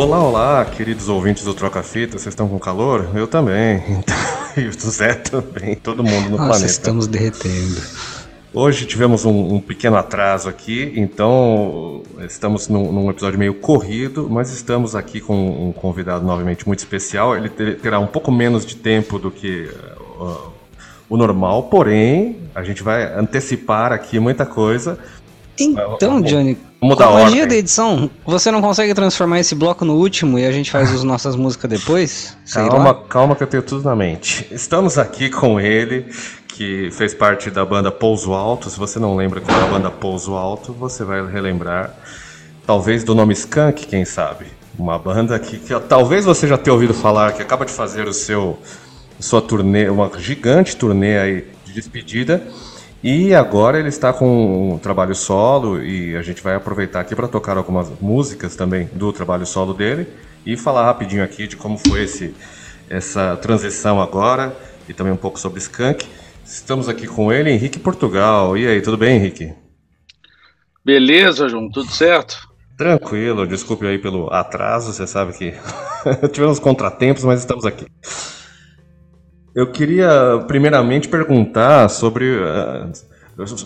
Olá, olá, queridos ouvintes do Troca Fita, vocês estão com calor? Eu também. e o Zé também, todo mundo no Nossa, planeta. estamos derretendo. Hoje tivemos um, um pequeno atraso aqui, então estamos num, num, episódio meio corrido, mas estamos aqui com um convidado novamente muito especial. Ele terá um pouco menos de tempo do que uh, o normal, porém a gente vai antecipar aqui muita coisa. Então, Johnny, Vamos com a magia ordem. da edição, você não consegue transformar esse bloco no último e a gente faz as nossas músicas depois? Sei Calma, lá. calma que eu tenho tudo na mente. Estamos aqui com ele, que fez parte da banda Pouso Alto. Se você não lembra qual é a banda Pouso Alto, você vai relembrar. Talvez do nome Skunk, quem sabe. Uma banda que, que talvez você já tenha ouvido falar, que acaba de fazer o seu sua turnê, uma gigante turnê aí de despedida. E agora ele está com um trabalho solo e a gente vai aproveitar aqui para tocar algumas músicas também do trabalho solo dele e falar rapidinho aqui de como foi esse, essa transição agora e também um pouco sobre Skank. Estamos aqui com ele, Henrique Portugal. E aí, tudo bem, Henrique? Beleza, João, tudo certo? Tranquilo, desculpe aí pelo atraso, você sabe que tivemos contratempos, mas estamos aqui. Eu queria primeiramente perguntar sobre. Uh,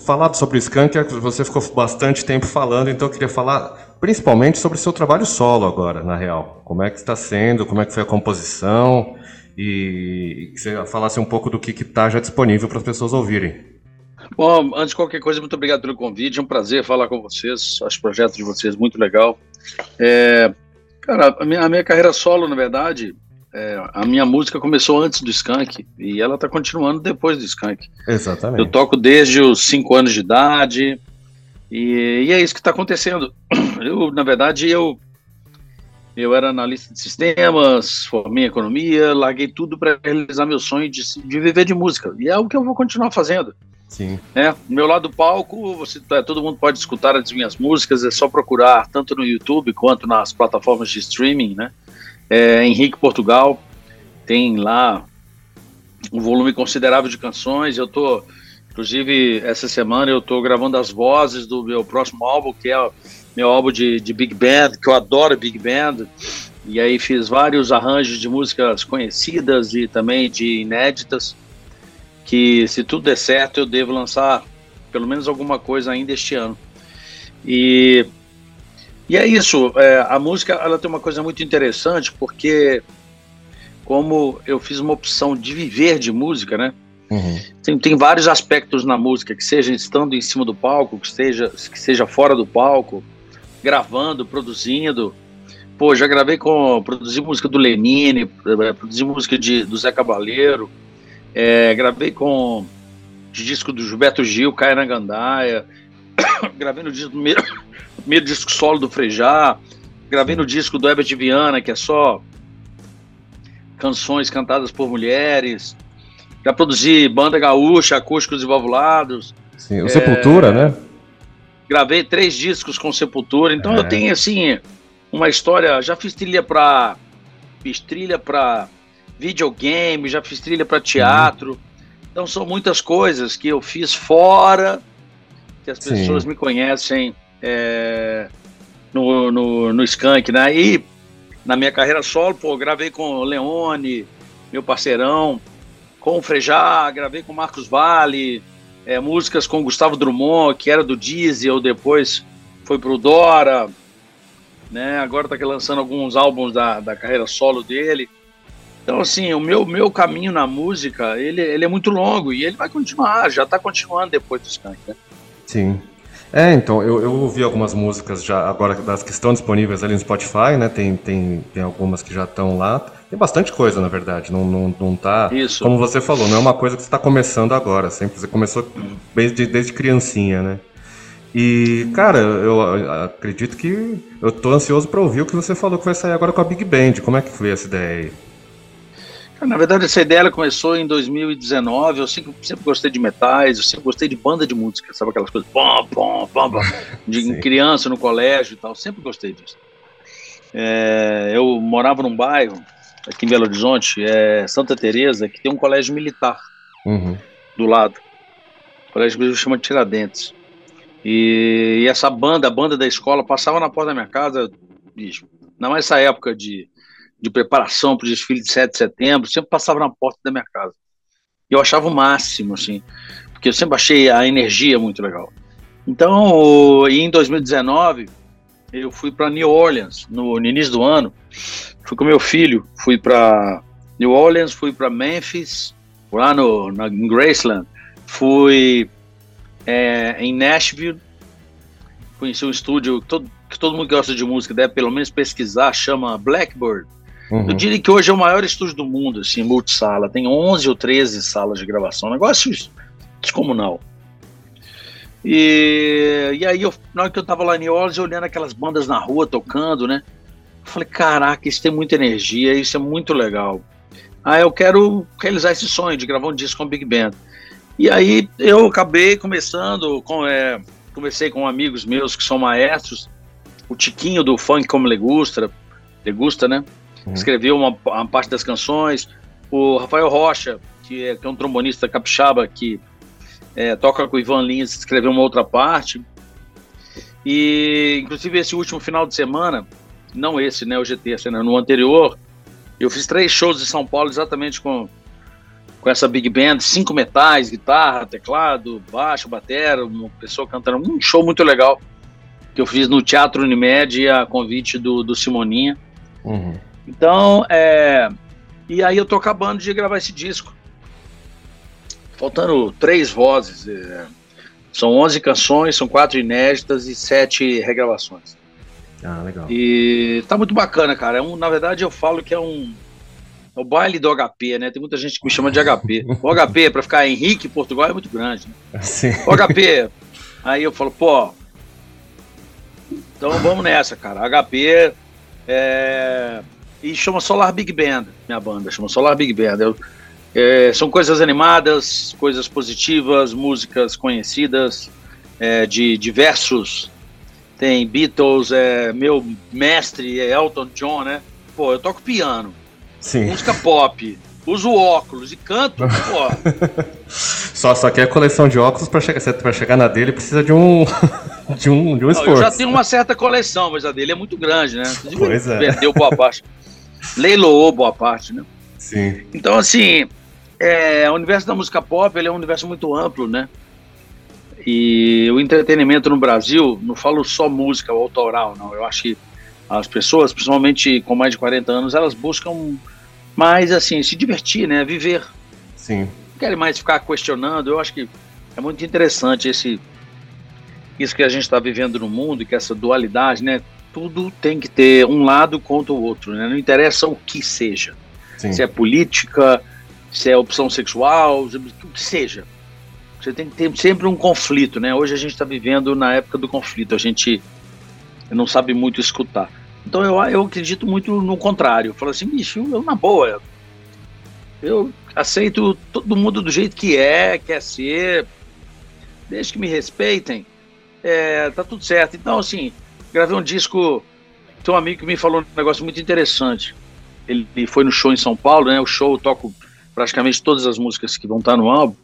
falar sobre o Skank, você ficou bastante tempo falando, então eu queria falar principalmente sobre o seu trabalho solo agora, na real. Como é que está sendo, como é que foi a composição e, que você falasse um pouco do que está já disponível para as pessoas ouvirem. Bom, antes de qualquer coisa, muito obrigado pelo convite, é um prazer falar com vocês, acho o projeto de vocês muito legal. É, cara, a minha, a minha carreira solo, na verdade, é, a minha música começou antes do Skank e ela está continuando depois do Skank. Exatamente. Eu toco desde os 5 anos de idade e, e é isso que está acontecendo. Eu, na verdade, eu eu era analista de sistemas, formei economia, larguei tudo para realizar meu sonho de, de, viver de música. E é o que eu vou continuar fazendo. Sim. É, meu lado do palco, você, todo mundo pode escutar as minhas músicas, é só procurar tanto no YouTube quanto nas plataformas de streaming, né? É, Henrique Portugal tem lá um volume considerável de canções. Eu tô, inclusive, essa semana eu tô gravando as vozes do meu próximo álbum, que é meu álbum de, de Big Band, que eu adoro Big Band. E aí fiz vários arranjos de músicas conhecidas e também de inéditas, que se tudo der certo eu devo lançar pelo menos alguma coisa ainda este ano. E e é isso, é, a música ela tem uma coisa muito interessante, porque como eu fiz uma opção de viver de música, né? Uhum. Tem, tem vários aspectos na música, que seja estando em cima do palco, que seja, que seja fora do palco, gravando, produzindo. Pô, já gravei com. Produzi música do Lenine, produzi música de, do Zé Cabaleiro, é, gravei com de disco do Gilberto Gil, Caio Gandaia, gravei no disco do primeiro disco solo do Frejá, gravei no disco do Herbert Viana, que é só canções cantadas por mulheres. Já produzi banda gaúcha, acústicos e valvulados. Sim, o Sepultura, É, né? Gravei três discos com Sepultura, então É. eu tenho assim uma história. Já fiz trilha para fiz trilha para videogame, já fiz trilha para teatro. Então são muitas coisas que eu fiz fora que as Sim. pessoas me conhecem é, no, no, no Skank, né? E na minha carreira solo, pô, gravei com o Leone, meu parceirão, com o Frejá, gravei com o Marcos Vale, é, músicas com o Gustavo Drummond, que era do Diesel, depois foi pro Dora, né? Agora tá aqui lançando alguns álbuns da, da carreira solo dele. Então, assim, o meu, meu caminho na música, ele, ele é muito longo e ele vai continuar, já tá continuando depois do Skank, né? Sim. É, então, eu, eu ouvi algumas músicas já, agora das que estão disponíveis ali no Spotify, né? Tem, tem, tem algumas que já estão lá. Tem bastante coisa, na verdade. Não, não, não tá. Isso. Como você falou, não é uma coisa que você está começando agora. Sempre você começou desde, desde criancinha, né? E, cara, eu acredito que eu tô ansioso para ouvir o que você falou que vai sair agora com a Big Band. Como é que foi essa ideia aí? Na verdade, essa ideia começou em 2019. Eu sempre, sempre gostei de metais, eu sempre gostei de banda de música, sabe aquelas coisas, pom, pom, pom, pom, de criança no colégio e tal. Sempre gostei disso. É, eu morava num bairro aqui em Belo Horizonte, é Santa Teresa, que tem um colégio militar Uhum. do lado. O colégio militar chama Tiradentes. E, e essa banda, a banda da escola, passava na porta da minha casa, bicho, Não mais essa época de, de preparação para o desfile de 7 de setembro, sempre passava na porta da minha casa. Eu achava o máximo, assim, porque eu sempre achei a energia muito legal. Então, em 2019, eu fui para New Orleans, no, no, início do ano. Fui com meu filho, fui para New Orleans, fui para Memphis, lá no, na, em Graceland. Fui é, em Nashville, conheci um estúdio todo, que todo mundo que gosta de música deve pelo menos pesquisar, chama Blackbird. Uhum. Eu diria que hoje é o maior estúdio do mundo, assim, multisala. Tem 11 ou 13 salas de gravação, negócio descomunal. E, e aí, eu, na hora que eu tava lá em New Orleans, olhando aquelas bandas na rua tocando, né? Eu falei, caraca, isso tem muita energia, isso é muito legal. Ah, eu quero realizar esse sonho de gravar um disco com Big Band. E aí eu acabei começando, com, é, comecei com amigos meus que são maestros, o Tiquinho do Funk Como Legusta, Legusta, né? Uhum. Escreveu uma, uma, parte das canções. O Rafael Rocha, que é, que é um trombonista capixaba que é, toca com o Ivan Lins, escreveu uma outra parte. E, inclusive, esse último final de semana, não esse, né, o GT, né, no anterior, eu fiz três shows em São Paulo exatamente com, com essa big band, cinco metais, guitarra, teclado, baixo, batera, uma pessoa cantando, um show muito legal que eu fiz no Teatro Unimed a convite do, do Simoninha. Uhum. Então, é, e aí eu tô acabando de gravar esse disco faltando três vozes. É, são 11 canções, são quatro inéditas e sete regravações. Ah, legal. E tá muito bacana, cara. É um, na verdade, eu falo que é um. É o baile do HP, né? Tem muita gente que me chama de HP. O HP, para ficar Henrique Portugal, é muito grande. Né? Sim. O HP. Aí eu falo, pô. Então vamos nessa, cara. HP. É, e chama Solar Big Band, minha banda. Chama Solar Big Band. Eu, é, são coisas animadas, coisas positivas, músicas conhecidas é, de diversos. Tem Beatles, é, meu mestre é Elton John, né? Pô, eu toco piano, Sim. música pop, uso óculos e canto, pô. só, só que a coleção de óculos, para chegar, pra chegar na dele, precisa de um, de um, de um esforço. Não, eu já tenho uma certa coleção, mas a dele é muito grande, né? Pois é. Vendeu boa parte. Leiloou boa parte, né? Sim. Então, assim, é, o universo da música pop ele é um universo muito amplo, né? E o entretenimento no Brasil, não falo só música autoral, não. Eu acho que as pessoas, principalmente com mais de 40 anos, elas buscam mais, assim, se divertir, né? Viver. Sim. Não querem mais ficar questionando. Eu acho que é muito interessante esse isso que a gente está vivendo no mundo que essa dualidade, né? Tudo tem que ter um lado contra o outro, né? Não interessa o que seja. Sim. Se é política, se é opção sexual, o que seja. Você tem que ter sempre um conflito, né? Hoje a gente está vivendo na época do conflito, a gente não sabe muito escutar. Então eu, eu acredito muito no contrário. Eu falo assim, bicho, eu na boa, eu aceito todo mundo do jeito que é, quer ser, desde que me respeitem, é, tá tudo certo. Então, assim, gravei um disco, tem um amigo que me falou um negócio muito interessante. Ele foi no show em São Paulo, né? O show eu toco praticamente todas as músicas que vão estar no álbum,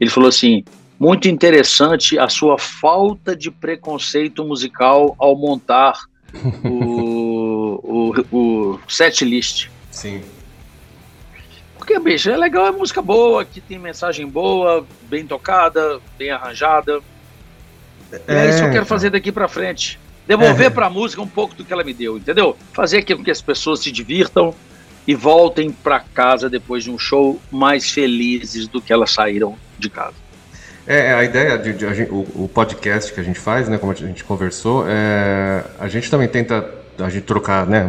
ele falou assim: muito interessante a sua falta de preconceito musical ao montar o, o, o set list. Sim. Porque, bicho, é legal, é música boa, que tem mensagem boa, bem tocada, bem arranjada. É, é isso que eu quero fazer daqui para frente. Devolver é. para a música um pouco do que ela me deu, entendeu? Fazer com que as pessoas se divirtam, e voltem para casa depois de um show mais felizes do que elas saíram de casa. É, a ideia de, de a gente, o, o, podcast que a gente faz, né, como a gente conversou, é, a gente também tenta a gente trocar, né,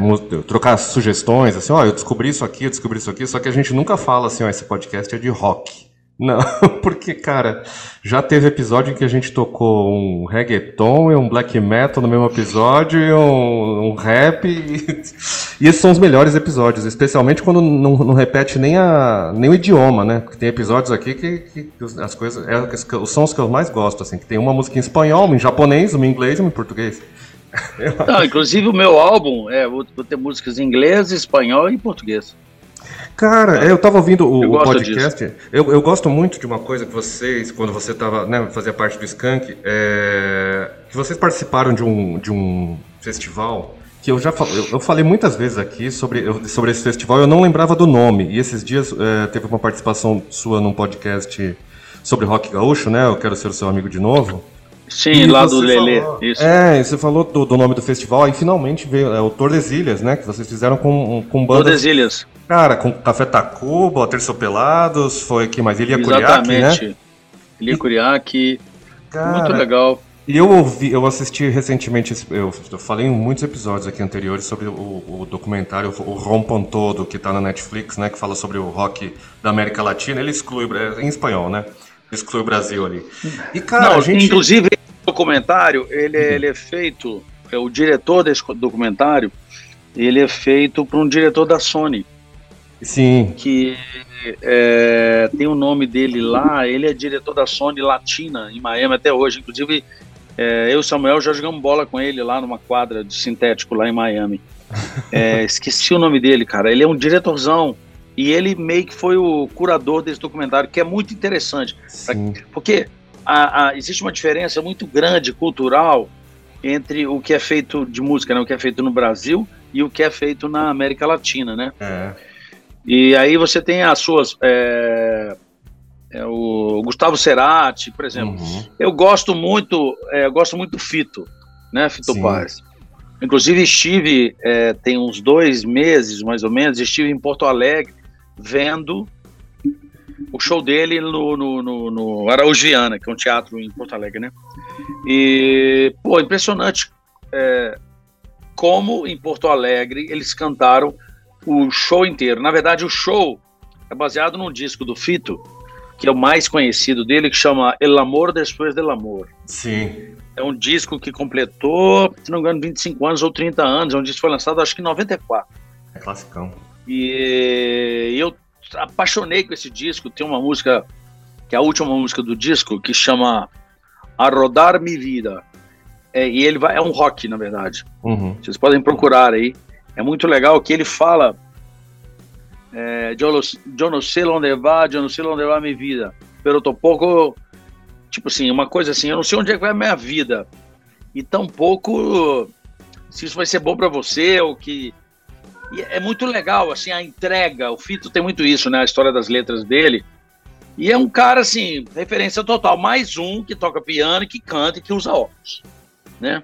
trocar sugestões, assim, ó, eu descobri isso aqui, eu descobri isso aqui, só que a gente nunca fala assim, ó, esse podcast é de rock. Não, porque, cara, já teve episódio em que a gente tocou um reggaeton e um black metal no mesmo episódio e um, um rap. E, e, esses são os melhores episódios, especialmente quando não, não, repete nem, a, nem o idioma, né? Porque tem episódios aqui que, que as coisas. É, os sons que eu mais gosto, assim, que tem uma música em espanhol, uma em japonês, uma em inglês e uma em português. Não, inclusive o meu álbum, é, vou, vou ter músicas em inglês, espanhol e português. Cara, é, eu tava ouvindo o, o podcast. Eu, eu, gosto muito de uma coisa que vocês, quando você tava, né, fazia parte do Skank, é, que vocês participaram de um, de um festival que eu já eu, eu falei muitas vezes aqui sobre, sobre esse festival, eu não lembrava do nome. E esses dias é, teve uma participação sua num podcast sobre rock gaúcho, né? Eu quero ser o seu amigo de novo. Sim, e lá do Lelê. Isso. É, você falou do, do, nome do festival, e finalmente veio é, o Tordesilhas, né? Que vocês fizeram com, com bandas. Tordesilhas. Cara, com Café Tacuba, Terçopelados, foi que mais? Ilia Curiaque, né? Ilia Curiaque. Muito legal. E eu ouvi, eu assisti recentemente, eu, eu, falei em muitos episódios aqui anteriores sobre o, o documentário O Rompam Todo, que está na Netflix, né, que fala sobre o rock da América Latina. Ele exclui, é, em espanhol, né? Exclui o Brasil ali. E, cara, Não, gente... Inclusive, documentário, ele, é, ele é feito, é, o diretor desse documentário, ele é feito por um diretor da Sony. Sim. Que é, tem o nome dele lá, ele é diretor da Sony Latina, em Miami até hoje. Inclusive, é, eu e o Samuel já jogamos bola com ele lá numa quadra de sintético lá em Miami. É, esqueci o nome dele, cara. Ele é um diretorzão. E ele meio que foi o curador desse documentário, que é muito interessante. Sim. Porque a, a, existe uma diferença muito grande cultural entre o que é feito de música, né, o que é feito no Brasil e o que é feito na América Latina, né? É. E aí você tem as suas é, é o Gustavo Cerati, por exemplo. Uhum. Eu gosto muito, é, eu gosto muito do Fito, né, Fito Sim. Paz. Inclusive estive é, tem uns dois meses, mais ou menos, estive em Porto Alegre vendo o show dele no, no, no, no Araújo Viana, que é um teatro em Porto Alegre, né? E, pô, impressionante é, como em Porto Alegre eles cantaram o show inteiro. Na verdade, o show é baseado num disco do Fito, que é o mais conhecido dele, que chama El Amor Después del Amor. Sim. É um disco que completou, se não me engano, 25 anos ou 30 anos. É um disco que foi lançado, acho que em 94. É classicão. E eu apaixonei com esse disco. Tem uma música, que é a última música do disco, que chama A Rodar Mi Vida. É, e ele vai, é um rock, na verdade. Uhum. Vocês podem procurar aí. É muito legal que ele fala é, yo, yo no sé onde va, yo no sé onde va mi vida, pero tô pouco, tipo assim, uma coisa assim, eu não sei onde é que vai minha vida, e tampouco se isso vai ser bom para você, ou que... E é muito legal, assim, a entrega, o Fito tem muito isso, né, a história das letras dele, e é um cara, assim, referência total, mais um que toca piano, que canta e que usa óculos, né?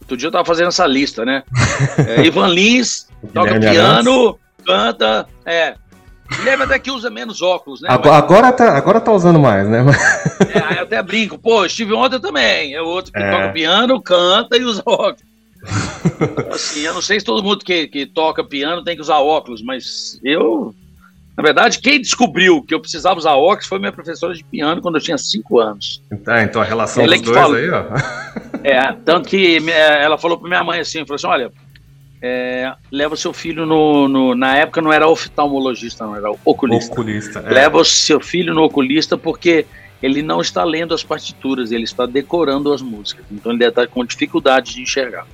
Outro dia eu tava fazendo essa lista, né? É, Ivan Lins toca piano, canta, é. Guilherme até que usa menos óculos, né? Agora, mas... agora, tá, agora tá usando mais, né? É, eu até brinco. Pô, Steve Wonder também. É outro que é. toca piano, canta e usa óculos. Assim, eu não sei se todo mundo que, que toca piano tem que usar óculos, mas eu... Na verdade, quem descobriu que eu precisava usar óculos foi minha professora de piano quando eu tinha 5 anos. Tá, então a relação ela dos dois falou, aí, ó. É, tanto que ela falou pra minha mãe assim, falou assim, olha, é, leva seu filho no, no, Na época não era oftalmologista, não, era oculista. Oculista. É. Leva o seu filho no oculista porque ele não está lendo as partituras, ele está decorando as músicas. Então ele deve estar com dificuldade de enxergar.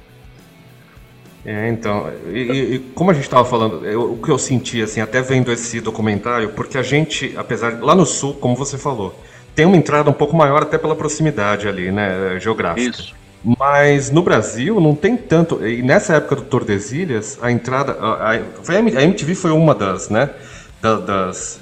É, então, e, e como a gente estava falando, eu, o que eu senti, assim, até vendo esse documentário, porque a gente, apesar lá no sul, como você falou, tem uma entrada um pouco maior até pela proximidade ali, né, geográfica. Isso. Mas no Brasil não tem tanto. E nessa época do Tordesilhas, a entrada. A, a, MTV foi uma das, né? das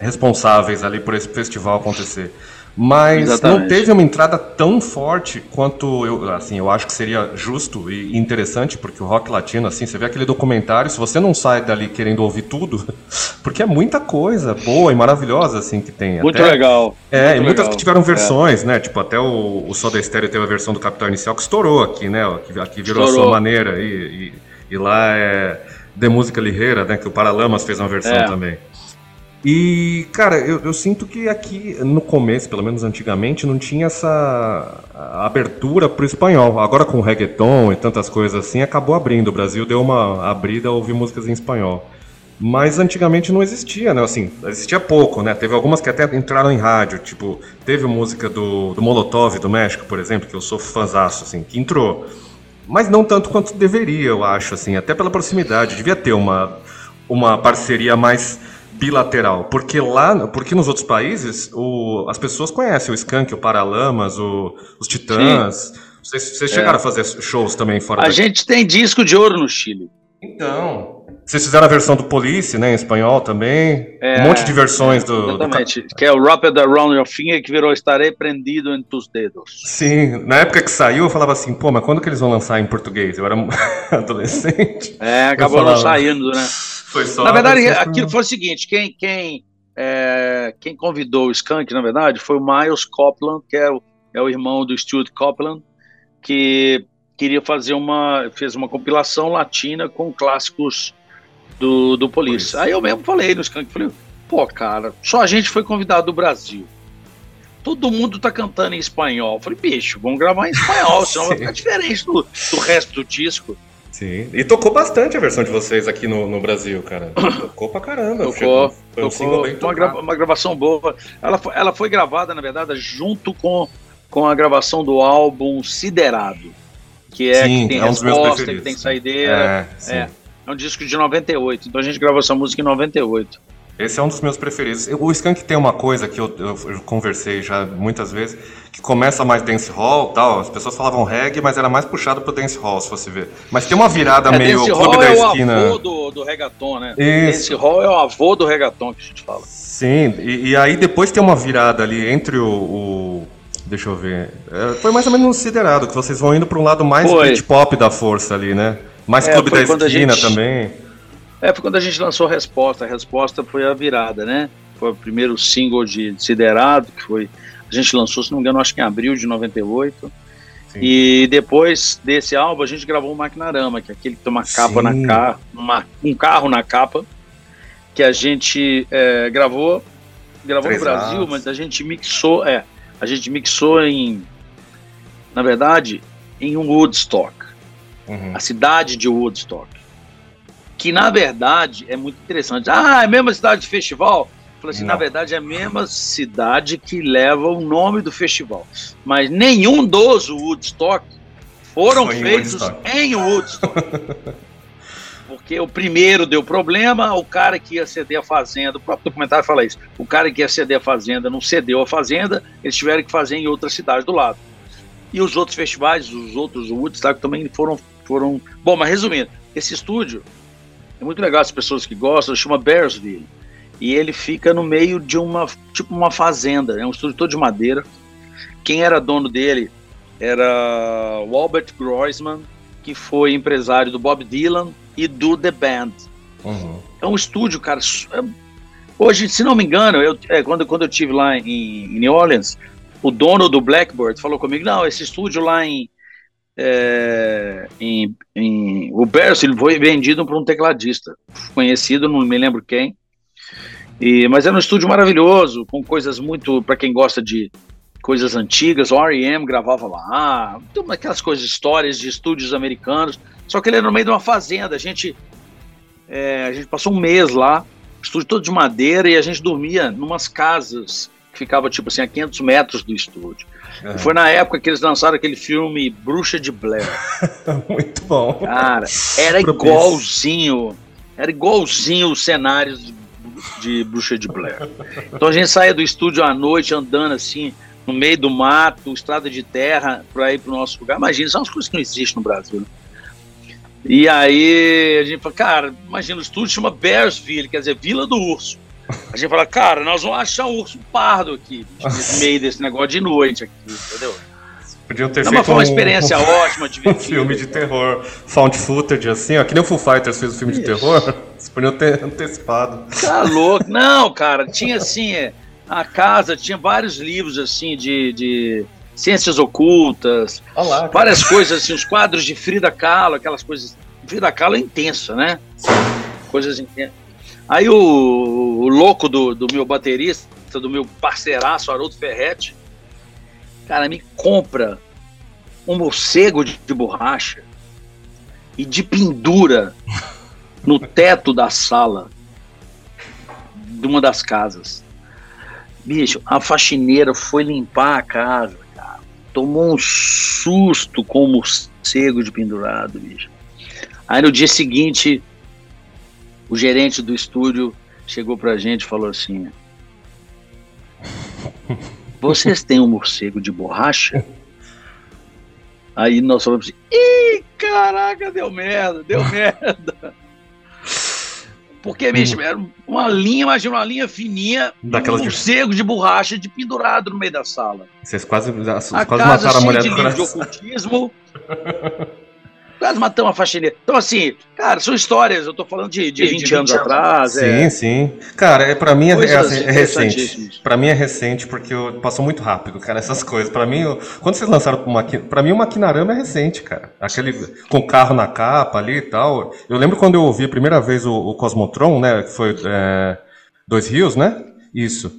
responsáveis ali por esse festival acontecer. Mas Exatamente. não teve uma entrada tão forte quanto eu, assim, eu acho que seria justo e interessante, porque o rock latino, assim, você vê aquele documentário, se você não sai dali querendo ouvir tudo, porque é muita coisa boa e maravilhosa, assim, que tem. Muito até, legal. É, Muito e muitas legal. que tiveram versões, é. né? Tipo, até o, o Soda Stereo teve a versão do Capital Inicial que estourou aqui, né? Que aqui virou estourou. a sua maneira. E, e, e lá é de música ligeira, né? Que o Paralamas fez uma versão é. também. E, cara, eu, eu, sinto que aqui no começo, pelo menos antigamente, não tinha essa abertura pro espanhol. Agora com reggaeton e tantas coisas assim, acabou abrindo. O Brasil deu uma abrida a ouvir músicas em espanhol. Mas antigamente não existia, né? Assim, existia pouco, né? Teve algumas que até entraram em rádio, tipo, teve música do, do Molotov do México, por exemplo, que eu sou fãzaço, assim, que entrou. Mas não tanto quanto deveria, eu acho, assim, até pela proximidade. Devia ter uma, uma parceria mais bilateral, porque lá, porque nos outros países o, as pessoas conhecem o Skank, o Paralamas, o, os Titãs. Vocês, vocês chegaram é. a fazer shows também fora A daqui? gente tem disco de ouro no Chile. Então. Vocês fizeram a versão do Police, né, em espanhol também. É, um monte de versões do. Exatamente. Do... Que é o Rapid Around Your Finger, que virou Estarei Prendido em Tus Dedos. Sim, na época que saiu, eu falava assim, pô, mas quando que eles vão lançar em português? Eu era adolescente. É, acabou não saindo, né? Foi só. Na verdade, aquilo foi o seguinte: quem, quem, é, quem convidou o Skank, na verdade, foi o Miles Copland, que é o, é o irmão do Stuart Copland, que queria fazer uma. fez uma compilação latina com clássicos do, do Police. Aí eu mesmo falei no Skank, falei, pô, cara, só a gente foi convidado do Brasil. Todo mundo tá cantando em espanhol. Eu falei, bicho, vamos gravar em espanhol, senão vai ficar diferente do, do resto do disco. Sim, e tocou bastante a versão de vocês aqui no, no Brasil, cara. Tocou pra caramba. Tocou, foi um tocou uma, gra uma, gravação boa. Ela foi, ela foi gravada, na verdade, junto com, com a gravação do álbum Siderado, que é sim, que tem é resposta, que tem saideira. É, é. É um disco de 98, então a gente gravou essa música em 98. Esse é um dos meus preferidos. O Skank tem uma coisa que eu, eu, conversei já muitas vezes, que começa mais dance hall tal. As pessoas falavam reggae, mas era mais puxado pro dance hall, se você ver. Mas tem uma virada é, meio clube da é esquina. É o avô do, do reggaeton, né? Isso. Dance hall é o avô do reggaeton que a gente fala. Sim, e, e aí depois tem uma virada ali entre o, o deixa eu ver. É, foi mais ou menos considerado que vocês vão indo para um lado mais beat pop da força ali, né? Mais é, Clube da Esquina gente, também. É, foi quando a gente lançou a Resposta. A Resposta foi a virada, né? Foi o primeiro single de Siderado, que foi. A gente lançou, se não me engano, acho que em abril de 98. Sim. E depois desse álbum, a gente gravou o Maquinarama, que é aquele que tem uma capa Sim. na capa, um carro na capa, que a gente é, gravou, gravou Três no Brasil, mas a gente mixou, é, a gente mixou em, na verdade, em um Woodstock uhum. a cidade de Woodstock, que na verdade é muito interessante. Ah, é a mesma cidade de festival? Falei assim, Não. na verdade é a mesma cidade que leva o nome do festival. Mas nenhum dos Woodstock foram Foi feitos em Woodstock. Em Woodstock. Porque o primeiro deu problema, o cara que ia ceder a fazenda, o próprio documentário fala isso, o cara que ia ceder a fazenda não cedeu a fazenda, eles tiveram que fazer em outra cidade do lado. E os outros festivais, os outros Woodstock também foram foram. Bom, mas resumindo, esse estúdio é muito legal, as pessoas que gostam, chama Bearsville. E ele fica no meio de uma, tipo uma fazenda, é um estúdio todo de madeira. Quem era dono dele era o Albert Groisman, que foi empresário do Bob Dylan e do The Band. Uhum. É um estúdio, cara. É, hoje, se não me engano, eu, é, quando, quando eu tive lá em, em New Orleans, o dono do Blackbird falou comigo: não, esse estúdio lá em, é, em, em, o Berço ele foi vendido para um tecladista conhecido, não me lembro quem. E, mas era um estúdio maravilhoso, com coisas muito para quem gosta de coisas antigas. O R.E.M. gravava lá, aquelas coisas, histórias de estúdios americanos. Só que ele era no meio de uma fazenda. A gente, é, a gente passou um mês lá, estúdio todo de madeira, e a gente dormia numas casas que ficava tipo assim a 500 metros do estúdio. Uhum. Foi na época que eles lançaram aquele filme Bruxa de Blair. Muito bom. Cara, era igualzinho. Era igualzinho os cenários de, de Bruxa de Blair. Então a gente saía do estúdio à noite andando assim, no meio do mato, estrada de terra, para ir para o nosso lugar. Imagina, são as coisas que não existem no Brasil. Né? E aí a gente fala, cara, imagina, o estúdio chama Bearsville, quer dizer, Vila do Urso. A gente fala, cara, nós vamos achar um urso pardo aqui, no meio desse negócio de noite aqui, entendeu? Podiam ter feito foi uma experiência um, ótima, de Um filme de terror, found footage, assim, ó, que nem o Full Fighters fez o filme Isso. de terror, vocês podiam ter antecipado. Tá louco. Não, cara, tinha assim, é, a casa tinha vários livros, assim, de, de ciências ocultas, Olá, várias coisas, assim, os quadros de Frida Kahlo, aquelas coisas. Frida Kahlo é intensa, né? Coisas intensas. Aí o, o louco do, do meu baterista, do meu parceiraço, Haroldo Ferretti, cara, me compra um morcego de, de borracha e de pendura no teto da sala de uma das casas. Bicho, a faxineira foi limpar a casa, cara. Tomou um susto com o morcego de pendurado, bicho. Aí no dia seguinte, o gerente do estúdio chegou pra gente e falou assim: Vocês têm um morcego de borracha? Aí nós falamos assim, ih, caraca, deu merda, deu merda. Porque, bicho, era uma linha, imagina uma linha fininha, Daquelas um de- morcego de borracha de pendurado no meio da sala. Vocês quase, A quase mataram a mulher de do livro de coração. ocultismo. Quase matamos a faxineira. Então, assim, cara, são histórias, eu tô falando de, de 20 anos atrás. Sim, é, sim. Cara, é, pra mim é, é, assim, é recente. Pra mim é recente porque eu- passou muito rápido, cara, essas coisas. Pra mim, eu- quando vocês lançaram o Maqui- pra mim o Maquinarama é recente, cara. Aquele com carro na capa ali e tal. Eu lembro quando eu ouvi a primeira vez o, o Cosmotron, né, que foi é, Dois Rios, né? Isso.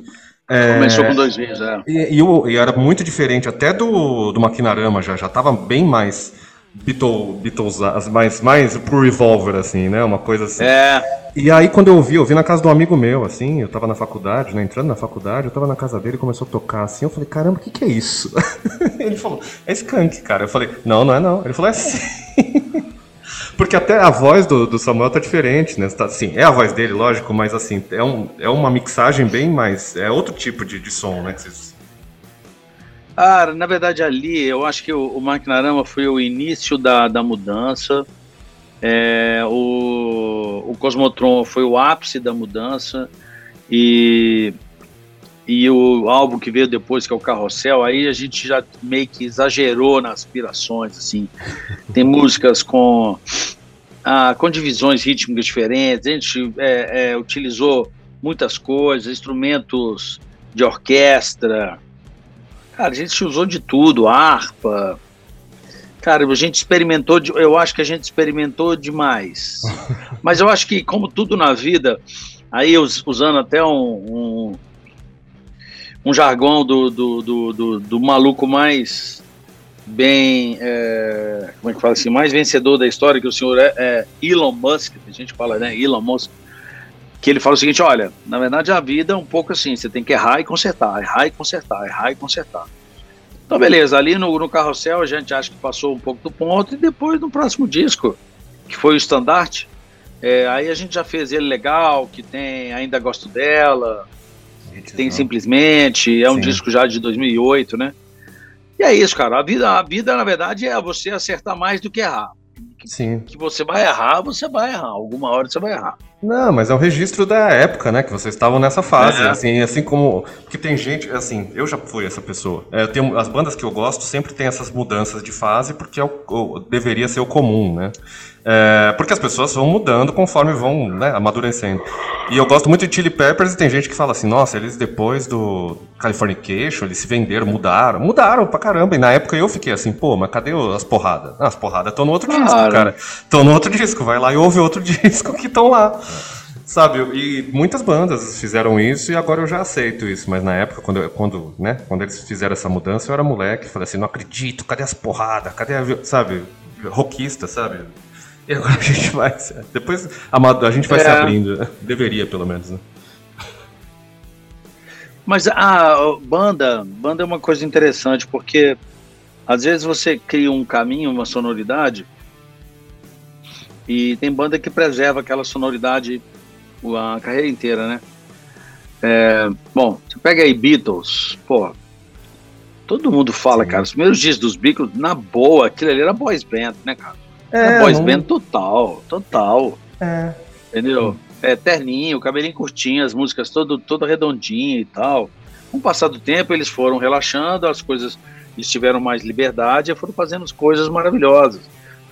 É, Começou com dois vezes, é. E, e e era muito diferente até do, do Maquinarama já, já tava bem mais Beatles, Beatles as- mais, mais pro Revolver, assim, né? Uma coisa assim. É, E aí, quando eu ouvi, eu vi na casa de um amigo meu, assim, eu tava na faculdade, né? Entrando na faculdade, eu tava na casa dele e começou a tocar assim. Eu falei, caramba, o que, que é isso? Ele falou, é skunk, cara. Eu falei, não, não é não. Ele falou, é sim. Porque até a voz do, do Samuel tá diferente, né? Tá, sim, é a voz dele, lógico, mas assim, é, um, é uma mixagem bem mais. É outro tipo de, de som, né? Que vocês... Cara, na verdade ali, eu acho que o, o Maquinarama foi o início da, da mudança. É, o, o Cosmotron foi o ápice da mudança. E, e o álbum que veio depois, que é o Carrossel, aí a gente já meio que exagerou nas aspirações, assim. Tem músicas com, ah, com divisões rítmicas diferentes, a gente é, é, utilizou muitas coisas, instrumentos de orquestra, Cara, a gente usou de tudo, harpa. Cara, a gente experimentou, de- eu acho que a gente experimentou demais. Mas eu acho que, como tudo na vida, aí us- usando até um, um, um jargão do, do, do, do- do maluco mais bem, é, como é que fala assim, mais vencedor da história, que o senhor é, é Elon Musk, a gente fala, né, Elon Musk, que ele fala o seguinte, olha, na verdade a vida é um pouco assim, você tem que errar e consertar, errar e consertar, errar e consertar. Então beleza, ali no, no Carrossel a gente acha que passou um pouco do ponto, e depois no próximo disco, que foi o Estandarte, é, aí a gente já fez ele legal, que tem Ainda Gosto Dela, que tem Simplesmente, é um Sim. disco já de 2008, né? E é isso, cara, a vida, a vida na verdade é você acertar mais do que errar. Sim. Que você vai errar, você vai errar, alguma hora você vai errar. Não, mas é o registro da época, né? Que vocês estavam nessa fase, É. assim, assim como. Porque tem gente, assim, eu já fui essa pessoa. É, tenho, as bandas que eu gosto sempre tem essas mudanças de fase, porque é o, o- deveria ser o comum, né? É, porque as pessoas vão mudando conforme vão né, amadurecendo. E eu gosto muito de Chili Peppers e tem gente que fala assim, nossa, eles depois do Californication, eles se venderam, mudaram. Mudaram pra caramba. E na época eu fiquei assim, pô, mas cadê as porradas? Ah, as porradas estão no outro disco, Claro. cara. Estão no outro disco, vai lá e ouve outro disco que estão lá. Sabe, e muitas bandas fizeram isso e agora eu já aceito isso. Mas na época, quando, eu- quando, né, quando eles fizeram essa mudança, eu era moleque. Falei assim, não acredito, cadê as porradas? Cadê a, sabe, rockista, sabe? E agora a gente vai. Depois a, a gente vai se É. abrindo. Deveria, pelo menos, né? Mas a banda, banda é uma coisa interessante, porque às vezes você cria um caminho, uma sonoridade, e tem banda que preserva aquela sonoridade a carreira inteira, né? É, bom, você pega aí Beatles, pô, todo mundo fala, Sim. cara, os primeiros dias dos Beatles, na boa, aquilo ali era boys band, né, cara? Era boys não- band total, total. É. Entendeu? É, terninho, cabelinho curtinho, as músicas todo, todo redondinho e tal. Com o passar do tempo, eles foram relaxando, as coisas, eles tiveram mais liberdade e foram fazendo as coisas maravilhosas.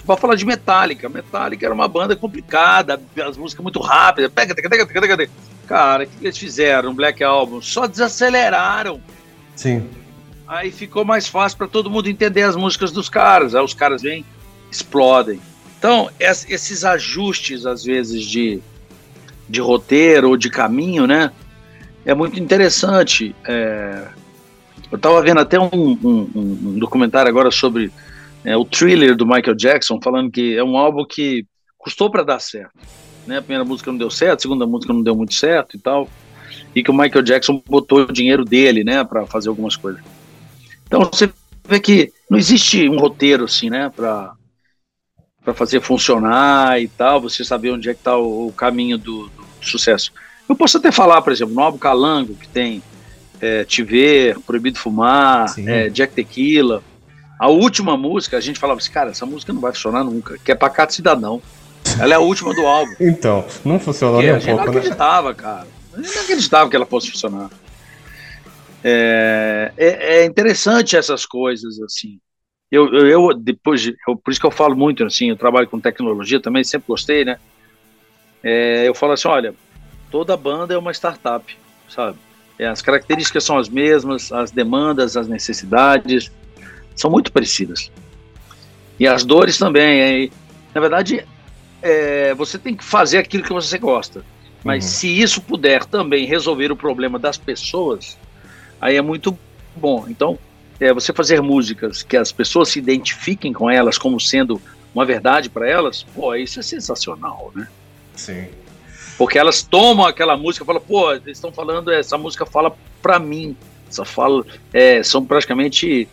Pode falar de Metallica. Metallica era uma banda complicada, as músicas muito rápidas. Pega, pega, pega, pega, pega. Cara, o que eles fizeram? Um Black Album? Só desaceleraram. Sim. Aí ficou mais fácil para todo mundo entender as músicas dos caras. Aí os caras vêm, explodem. Então, es- esses ajustes, às vezes, de, de roteiro ou de caminho, né? É muito interessante. É, eu estava vendo até um, um- um documentário agora sobre é, o thriller do Michael Jackson, falando que é um álbum que custou para dar certo. Né? A primeira música não deu certo, a segunda música não deu muito certo e tal. E que o Michael Jackson botou o dinheiro dele, né, para fazer algumas coisas. Então você vê que não existe um roteiro assim, né, para para fazer funcionar e tal, você saber onde é que está o, o caminho do, do sucesso. Eu posso até falar, por exemplo, no álbum Calango, que tem é, Te Ver, Proibido Fumar, é, Jack Tequila, A última música, a gente falava assim, cara, essa música não vai funcionar nunca, que é Pacato Cidadão. Ela é a última do álbum. Então, não funcionou nem um pouco, né? A gente não acreditava, né? cara. A gente não acreditava que ela fosse funcionar. É, é, é interessante essas coisas, assim. Eu, eu, eu depois, de, eu, por isso que eu falo muito, assim, eu trabalho com tecnologia também, sempre gostei, né? É, eu falo assim, olha, toda banda é uma startup, sabe? É, as características são as mesmas, as demandas, as necessidades são muito parecidas. E as dores também. É, na verdade, é, você tem que fazer aquilo que você gosta. Mas uhum. se isso puder também resolver o problema das pessoas, aí é muito bom. Então, é, você fazer músicas que as pessoas se identifiquem com elas como sendo uma verdade para elas, pô, isso é sensacional, né? Sim. Porque elas tomam aquela música e falam, pô, eles estão falando, essa música fala para mim. Essa fala, é, são praticamente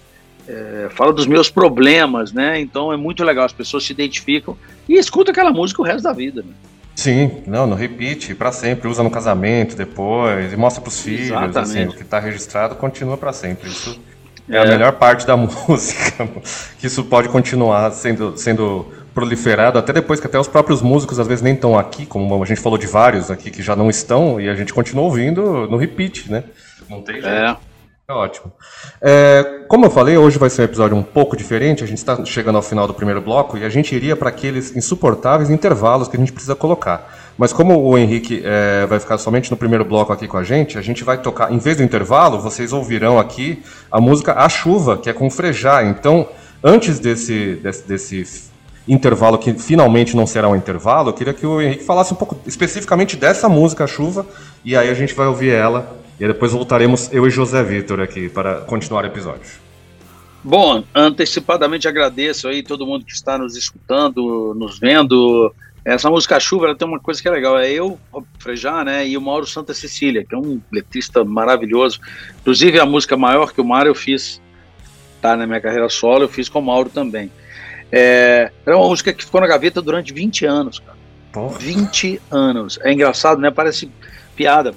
é, fala dos meus problemas, né? Então é muito legal, as pessoas se identificam e escutam aquela música o resto da vida, né? Sim, não, no repeat, para sempre, usa no casamento depois, e mostra pros filhos, Exatamente. assim, o que tá registrado continua para sempre. Isso é, é, a melhor parte da música, que isso pode continuar sendo, sendo proliferado, até depois que até os próprios músicos às vezes nem estão aqui, como a gente falou de vários aqui que já não estão, e a gente continua ouvindo no repeat, né? Não tem jeito. É. É ótimo. É, como eu falei, hoje vai ser um episódio um pouco diferente. A gente está chegando ao final do primeiro bloco e a gente iria para aqueles insuportáveis intervalos que a gente precisa colocar. Mas como o Henrique é, vai ficar somente no primeiro bloco aqui com a gente, a gente vai tocar, em vez do intervalo, vocês ouvirão aqui a música A Chuva, que é com Frejá. Então, antes desse, desse, desse intervalo, que finalmente não será um intervalo, eu queria que o Henrique falasse um pouco especificamente dessa música A Chuva, e aí a gente vai ouvir ela e depois voltaremos eu e José Vitor aqui para continuar o episódio. Bom, antecipadamente agradeço aí todo mundo que está nos escutando, nos vendo. Essa música Chuva ela tem uma coisa que é legal, é eu, Frejá, né, e o Mauro Santa Cecília, que é um letrista maravilhoso. Inclusive a música maior que o Mauro eu fiz, tá na minha carreira solo, eu fiz com o Mauro também. É, é uma música que ficou na gaveta durante 20 anos, cara. Porra. 20 anos. É engraçado, né? Parece piada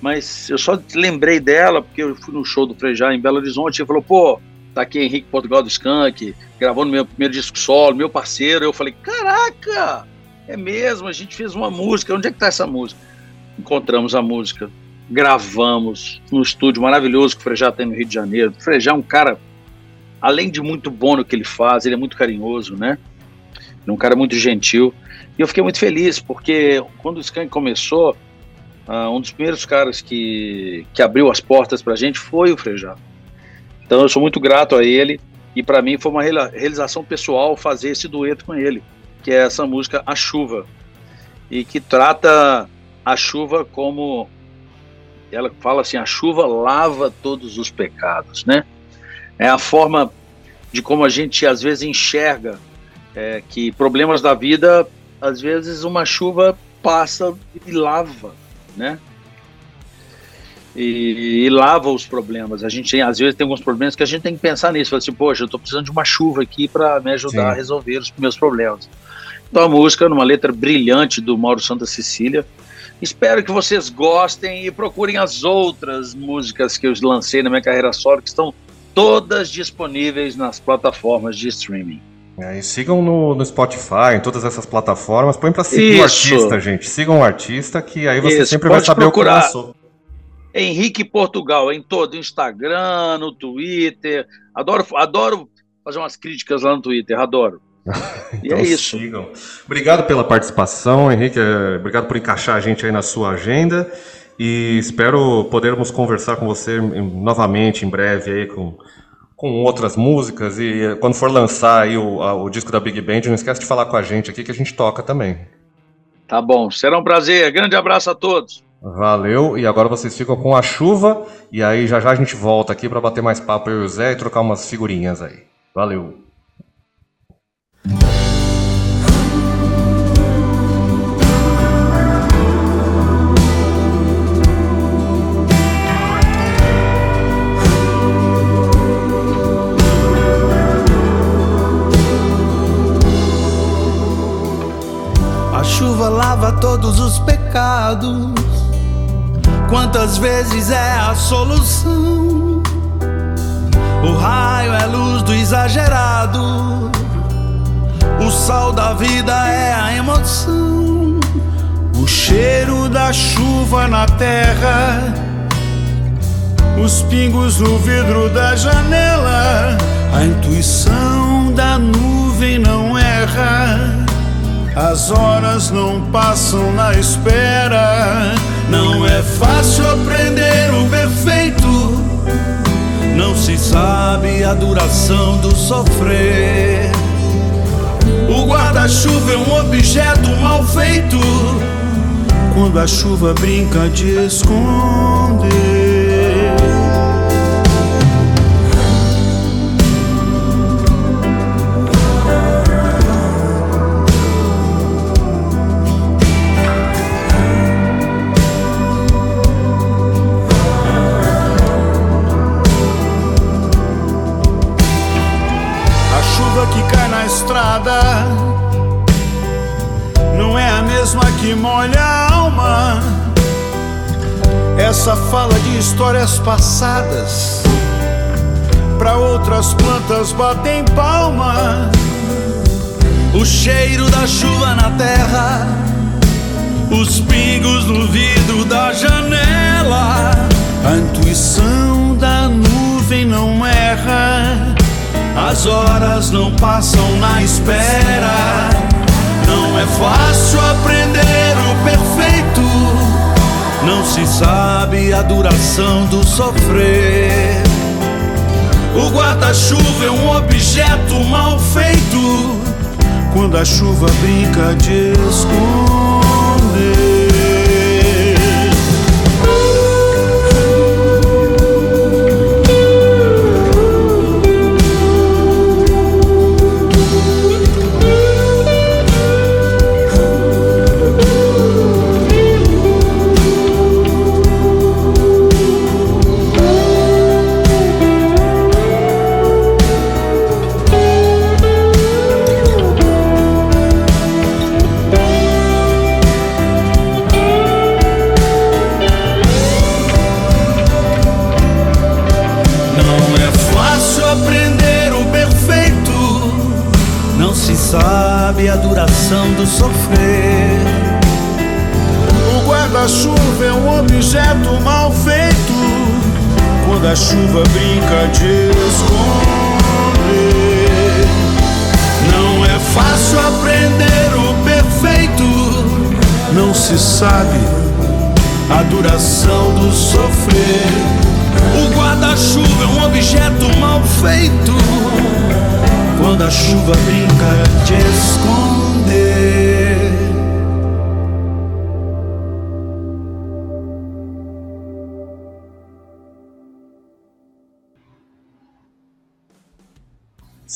mas eu só lembrei dela porque eu fui no show do Frejá em Belo Horizonte e falou, pô, tá aqui Henrique Portugal do Skank, gravou no meu primeiro disco solo, meu parceiro. Eu falei, caraca, é mesmo, a gente fez uma música, onde é que tá essa música? Encontramos a música, gravamos no estúdio maravilhoso que o Frejá tem no Rio de Janeiro. O Frejá é um cara, além de muito bom no que ele faz, ele é muito carinhoso, né? Ele é um cara muito gentil. E eu fiquei muito feliz, porque quando o Skank começou, Uh, um dos primeiros caras que, que abriu as portas para a gente foi o Frejá. Então eu sou muito grato a ele e para mim foi uma realização pessoal fazer esse dueto com ele, que é essa música A Chuva, e que trata a chuva como ela fala assim, a chuva lava todos os pecados, né? É a forma de como a gente às vezes enxerga é, que problemas da vida, às vezes uma chuva passa e lava né? E, e, lava os problemas. A gente às vezes tem alguns problemas que a gente tem que pensar nisso. Falar assim, poxa, eu estou precisando de uma chuva aqui para me ajudar Sim. a resolver os meus problemas. Então a música, numa letra brilhante do Mauro Santa Cecília. Espero que vocês gostem e procurem as outras músicas que eu lancei na minha carreira solo, que estão todas disponíveis nas plataformas de streaming. É, e sigam no, no, Spotify, em todas essas plataformas. Põe pra seguir o artista, gente. Sigam o artista, que aí você Isso. sempre Pode vai saber procurar. o que lançou. Henrique Portugal, em todo Instagram, no Twitter. Adoro, adoro fazer umas críticas lá no Twitter, adoro. então e é isso. Sigam. Obrigado pela participação, Henrique. É, obrigado por encaixar a gente aí na sua agenda. E espero podermos conversar com você novamente em breve aí com com outras músicas e quando for lançar aí o, a, o disco da Big Band, não esquece de falar com a gente aqui que a gente toca também. Tá bom, será um prazer. Grande abraço a todos. Valeu, e agora vocês ficam com a chuva, e aí já já a gente volta aqui para bater mais papo eu e o Zé e trocar umas figurinhas aí. Valeu. Lava todos os pecados. Quantas vezes é a solução? O raio é luz tudo exagerado. O sal da vida é a emoção, o cheiro da chuva na terra, os pingos no vidro da janela, a intuição da nuvem não erra. As horas não passam na espera. Não é fácil aprender o perfeito. Não se sabe a duração do sofrer. O guarda-chuva é um objeto mal feito. Quando a chuva brinca de esconder. Não é a mesma que molha a alma. Essa fala de histórias passadas. Para outras plantas batem palma. O cheiro da chuva na terra, os pingos no vidro da janela, a intuição da nuvem não erra as horas não passam na espera. Não é fácil aprender o perfeito. Não se sabe a duração do sofrer. O guarda-chuva é um objeto mal feito. Quando a chuva brinca de esconder.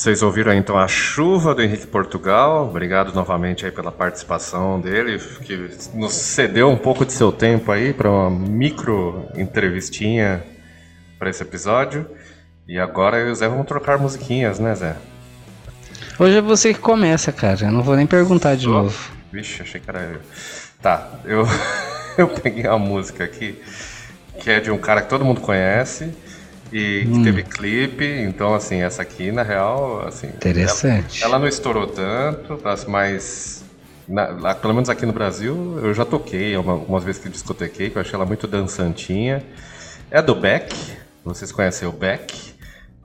Vocês ouviram então a chuva do Henrique Portugal. Obrigado novamente aí pela participação dele, que nos cedeu um pouco de seu tempo aí para uma micro entrevistinha para esse episódio. E agora eu e o Zé vamos trocar musiquinhas, né, Zé? Hoje é você que começa, cara. Eu não vou nem perguntar de oh, novo. Vixe, achei que era eu. Tá, eu, eu peguei a música aqui, que é de um cara que todo mundo conhece e que hum. teve clipe. Então, assim, essa aqui, na real, assim. Interessante. Ela, ela não estourou tanto, mas. Na, pelo menos aqui no Brasil, eu já toquei algumas vezes que discotequei, que eu achei ela muito dançantinha. É do Beck. Vocês conhecem o Beck?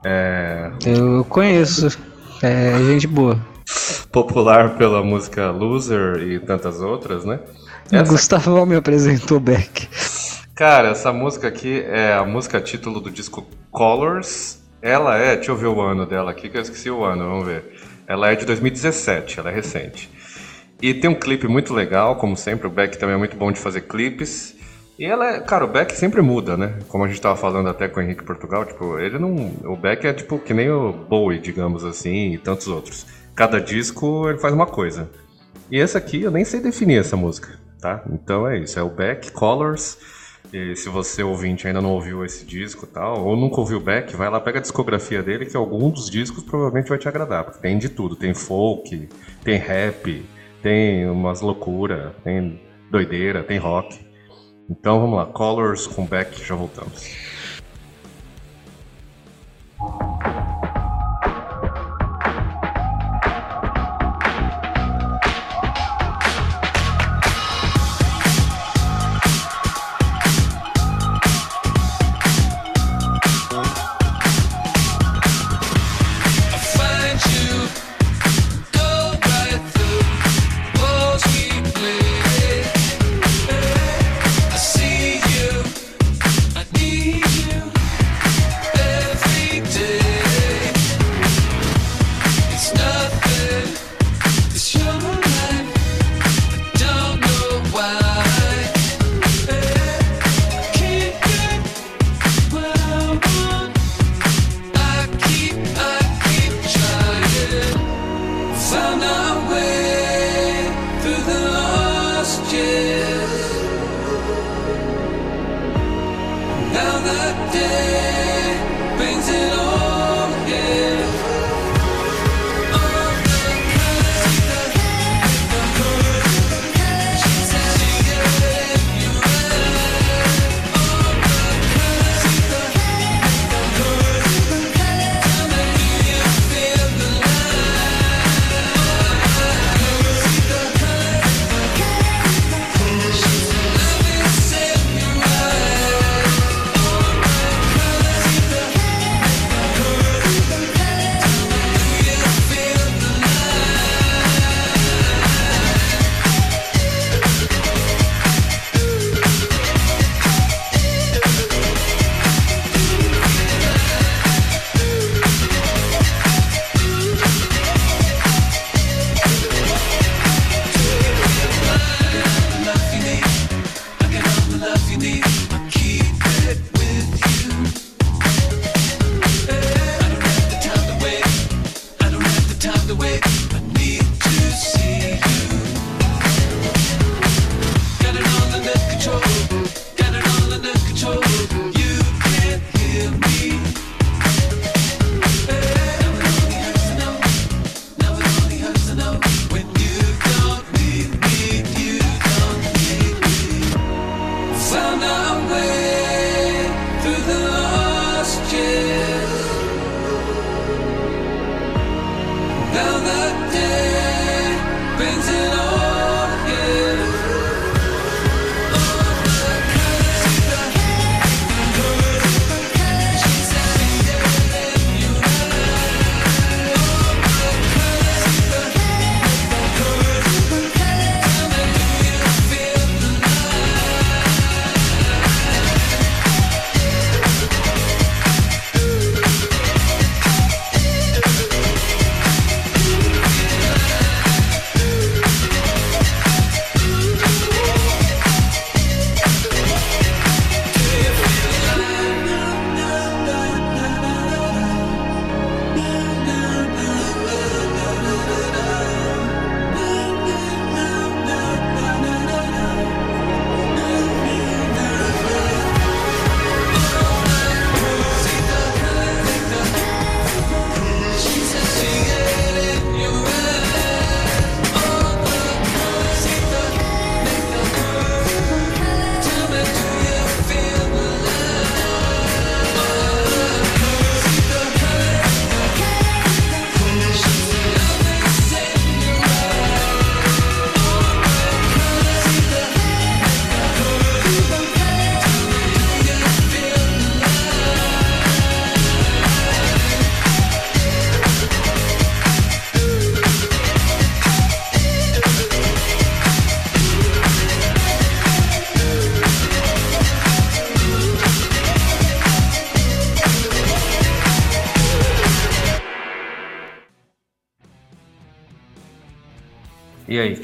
É... Eu conheço. É gente boa. Popular pela música Loser e tantas outras, né? Essa... Gustavo me apresentou Beck. Cara, essa música aqui é a música título do disco Colors. Ela é, deixa eu ver o ano dela aqui, que eu esqueci o ano, vamos ver. Ela é de 2017, ela é recente. E tem um clipe muito legal, como sempre, o Beck também é muito bom de fazer clipes. E ela é, cara, o Beck sempre muda, né? Como a gente tava falando até com o Henrique Portugal, tipo, ele não. O Beck é tipo que nem o Bowie, digamos assim, e tantos outros. Cada disco ele faz uma coisa. E essa aqui eu nem sei definir essa música, tá? Então é isso, é o Beck Colors. E se você ouvinte ainda não ouviu esse disco tal, ou nunca ouviu o Beck, vai lá, pega a discografia dele, que algum dos discos provavelmente vai te agradar. Porque tem de tudo, tem folk, tem rap, tem umas loucura, tem doideira, tem rock. Então vamos lá, Colors com Beck, já voltamos.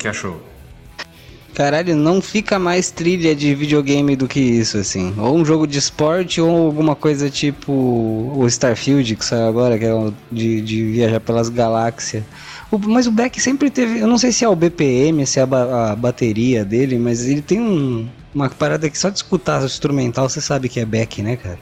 Que achou? Caralho, não fica mais trilha de videogame do que isso, assim. Ou um jogo de esporte, ou alguma coisa tipo o Starfield, que saiu agora, que é de, de viajar pelas galáxias. O, mas o Beck sempre teve. Eu não sei se é o BPM, se é a, a bateria dele, mas ele tem um, uma parada que só de escutar o instrumental você sabe que é Beck, né, cara?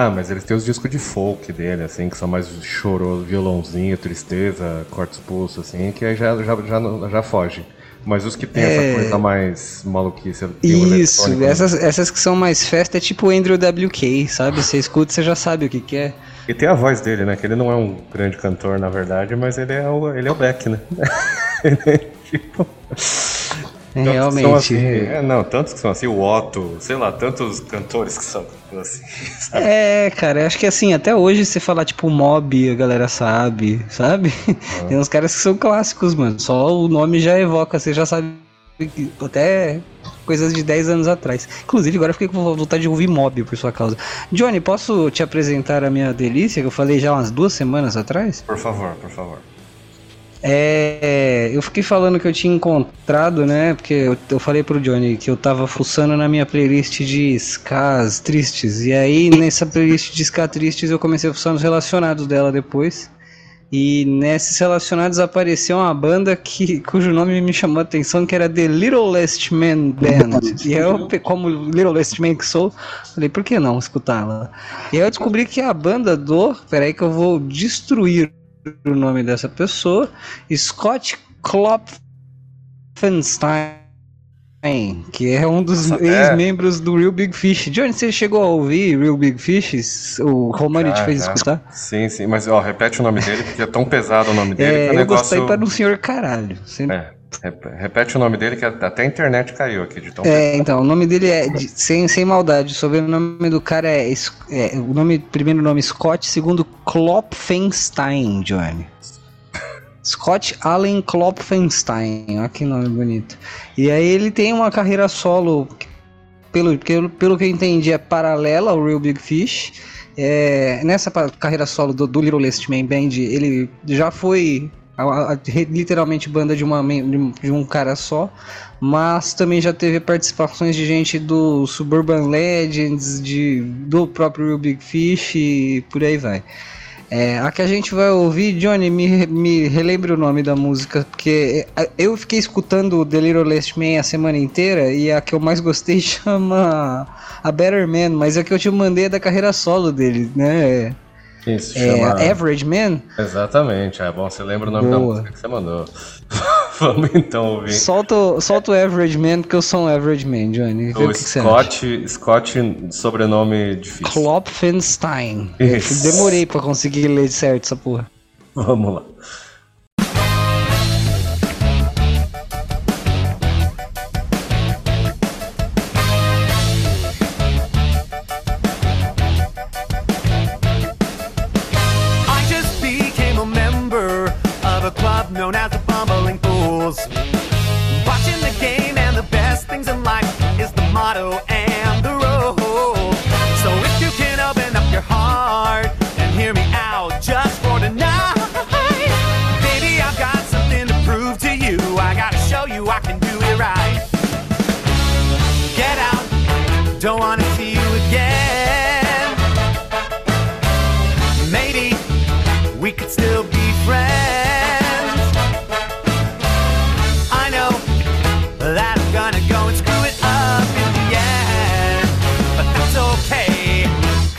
Ah, mas eles têm os discos de folk dele, assim, que são mais choroso, violãozinho, tristeza, cortes pulso, assim, que aí já, já, já, já foge. Mas os que tem é... essa coisa mais maluquice. Isso, né? essas, essas que são mais festa é tipo o Andrew WK, sabe? Você escuta, você já sabe o que, que é. E tem a voz dele, né? Que ele não é um grande cantor, na verdade, mas ele é o, ele é o Beck, né? ele é tipo. É, realmente. Assim, é, não, tantos que são assim, o Otto, sei lá, tantos cantores que são assim. Sabe? É, cara, acho que assim, até hoje você falar tipo Mob, a galera sabe, sabe? Ah. Tem uns caras que são clássicos, mano. Só o nome já evoca, você já sabe até coisas de 10 anos atrás. Inclusive, agora eu fiquei com vontade de ouvir Mob por sua causa. Johnny, posso te apresentar a minha delícia que eu falei já umas duas semanas atrás? Por favor, por favor. É, eu fiquei falando que eu tinha encontrado, né? Porque eu, eu falei pro Johnny que eu tava fuçando na minha playlist de Skas tristes. E aí, nessa playlist de Ska tristes, eu comecei a fuçar nos relacionados dela depois. E nesses relacionados apareceu uma banda que, cujo nome me chamou a atenção, que era The Little Last Man Band. e eu, como Little Last Man que sou, falei, por que não escutá-la? E aí eu descobri que a banda do. Peraí que eu vou destruir o nome dessa pessoa, Scott Klopfenstein, que é um dos ex-membros do Real Big Fish. Johnny, você chegou a ouvir Real Big Fish? O Romani te fez escutar? Sim, sim, mas ó, repete o nome dele, porque é tão pesado o nome dele. É, que o eu negócio... gostei para um senhor caralho. Sempre... É. Repete o nome dele, que até a internet caiu aqui de tão É, então, o nome dele é, de, sem, sem maldade, o sobrenome do cara é, é, o nome, primeiro nome Scott, segundo Klopfenstein, Johnny. Scott Allen Klopfenstein, olha que nome bonito. E aí ele tem uma carreira solo, pelo, pelo, pelo que eu entendi, é paralela ao Real Big Fish. É, nessa carreira solo do, do Little Last Man Band, ele já foi literalmente banda de, uma, de um cara só, mas também já teve participações de gente do Suburban Legends, de, do próprio Big Fish e por aí vai. É, a que a gente vai ouvir, Johnny, me, me o nome da música, porque é, eu fiquei escutando The Little Last Man a semana inteira e a que eu mais gostei chama A Better Man, mas a que eu te mandei é da carreira solo dele, né? Isso, é, chama... Average Man? Exatamente, é bom, você lembra o nome Boa. da música que você mandou. Vamos então ouvir. Solta, solta o Average Man, porque eu sou um Average Man, Johnny. O, o que Scott, que Scott, sobrenome difícil. Klopfenstein. Isso. Demorei pra conseguir ler certo essa porra. Vamos lá.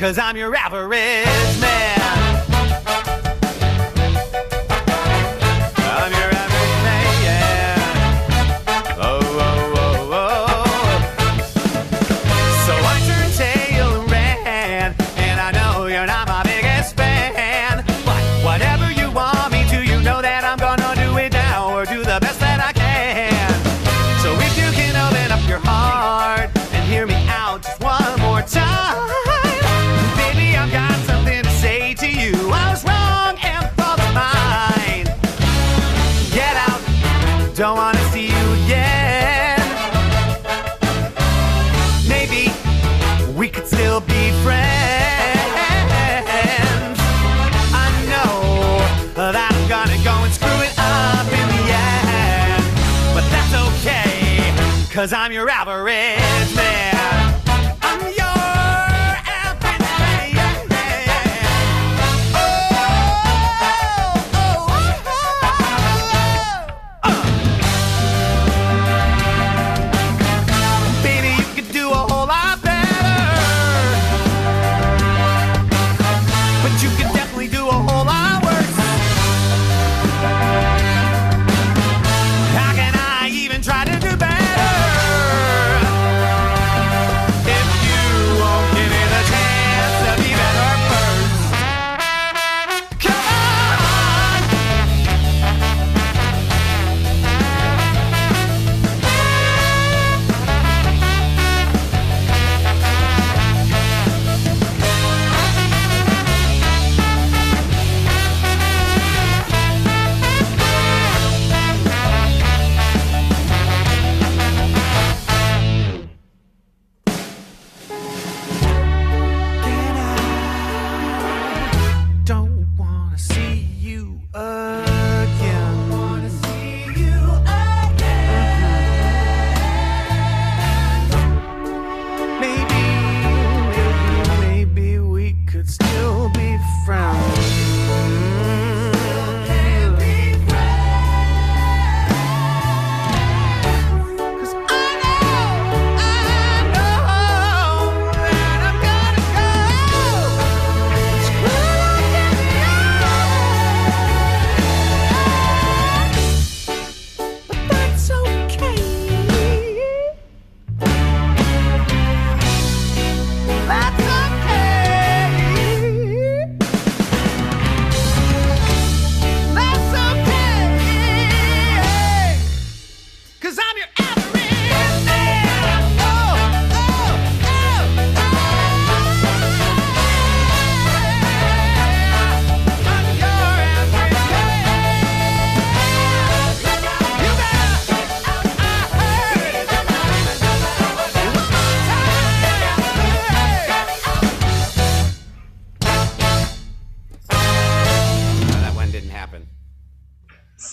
Cause I'm your average Don't wanna see you again. Maybe we could still be friends. I know that I'm gonna go and screw it up in the end. But that's okay, cause I'm your average man.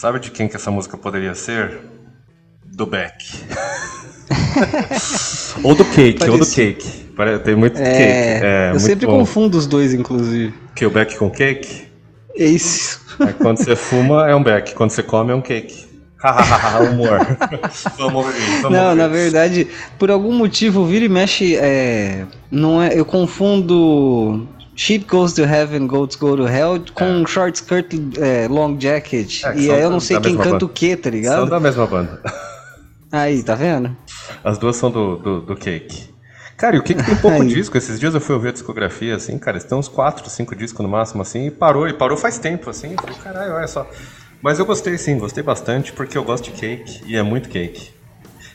Sabe de quem que essa música poderia ser? Do Beck. ou do Cake, ou do. Cake. Tem muito É, Cake. É, eu muito sempre bom. confundo os dois, inclusive. Que o Beck com Cake? É isso. Aí quando você fuma é um Beck, quando você come é um Cake. Hahaha, humor. vamos ouvir, vamos Não, ouvir. na verdade, por algum motivo, vira e mexe, é, não é, eu confundo Sheep Goes to Heaven, Goats Go to Hell com Short Skirt é, Long Jacket. É, e são aí eu não sei quem canta banda. o que, tá São ligado? da mesma banda. Aí, tá vendo? As duas são do, do, do Cake. Cara, e o Cake tem pouco Aí. disco. Esses dias eu fui ouvir a discografia, assim, cara, eles têm uns 4, 5 discos no máximo, assim, e parou, e parou faz tempo, assim. Eu falei, caralho, olha só. Mas eu gostei sim, gostei bastante, porque eu gosto de cake e é muito cake.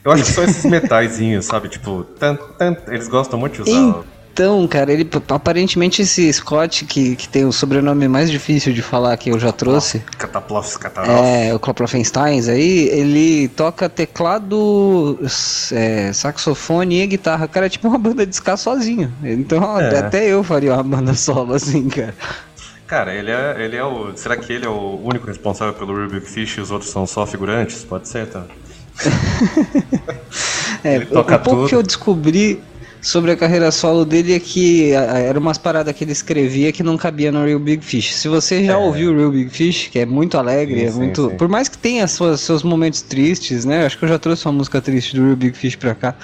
Eu acho que são esses metaizinhos, sabe? Tipo, tan, tan, eles gostam muito de usar. Então, cara, ele aparentemente esse Scott, que, que tem o sobrenome mais difícil de falar que eu já trouxe, cataplophs. é, o Klopfensteins aí, ele toca teclado, é, saxofone e guitarra. Cara, é tipo uma banda de ska sozinho. Então, É. até eu faria uma banda solo assim, cara. Cara, ele é, ele é o. Será que ele é o único responsável pelo Rubik Fish e os outros são só figurantes? Pode ser, tá? É, o pouco tudo. que eu descobri sobre a carreira solo dele é que era umas paradas que ele escrevia que não cabia no Real Big Fish. Se você já ouviu o Real Big Fish, que é muito alegre, Sim, é sim, muito. sim. Por mais que tenha suas, seus momentos tristes, né? Acho que eu já trouxe uma música triste do Real Big Fish pra cá.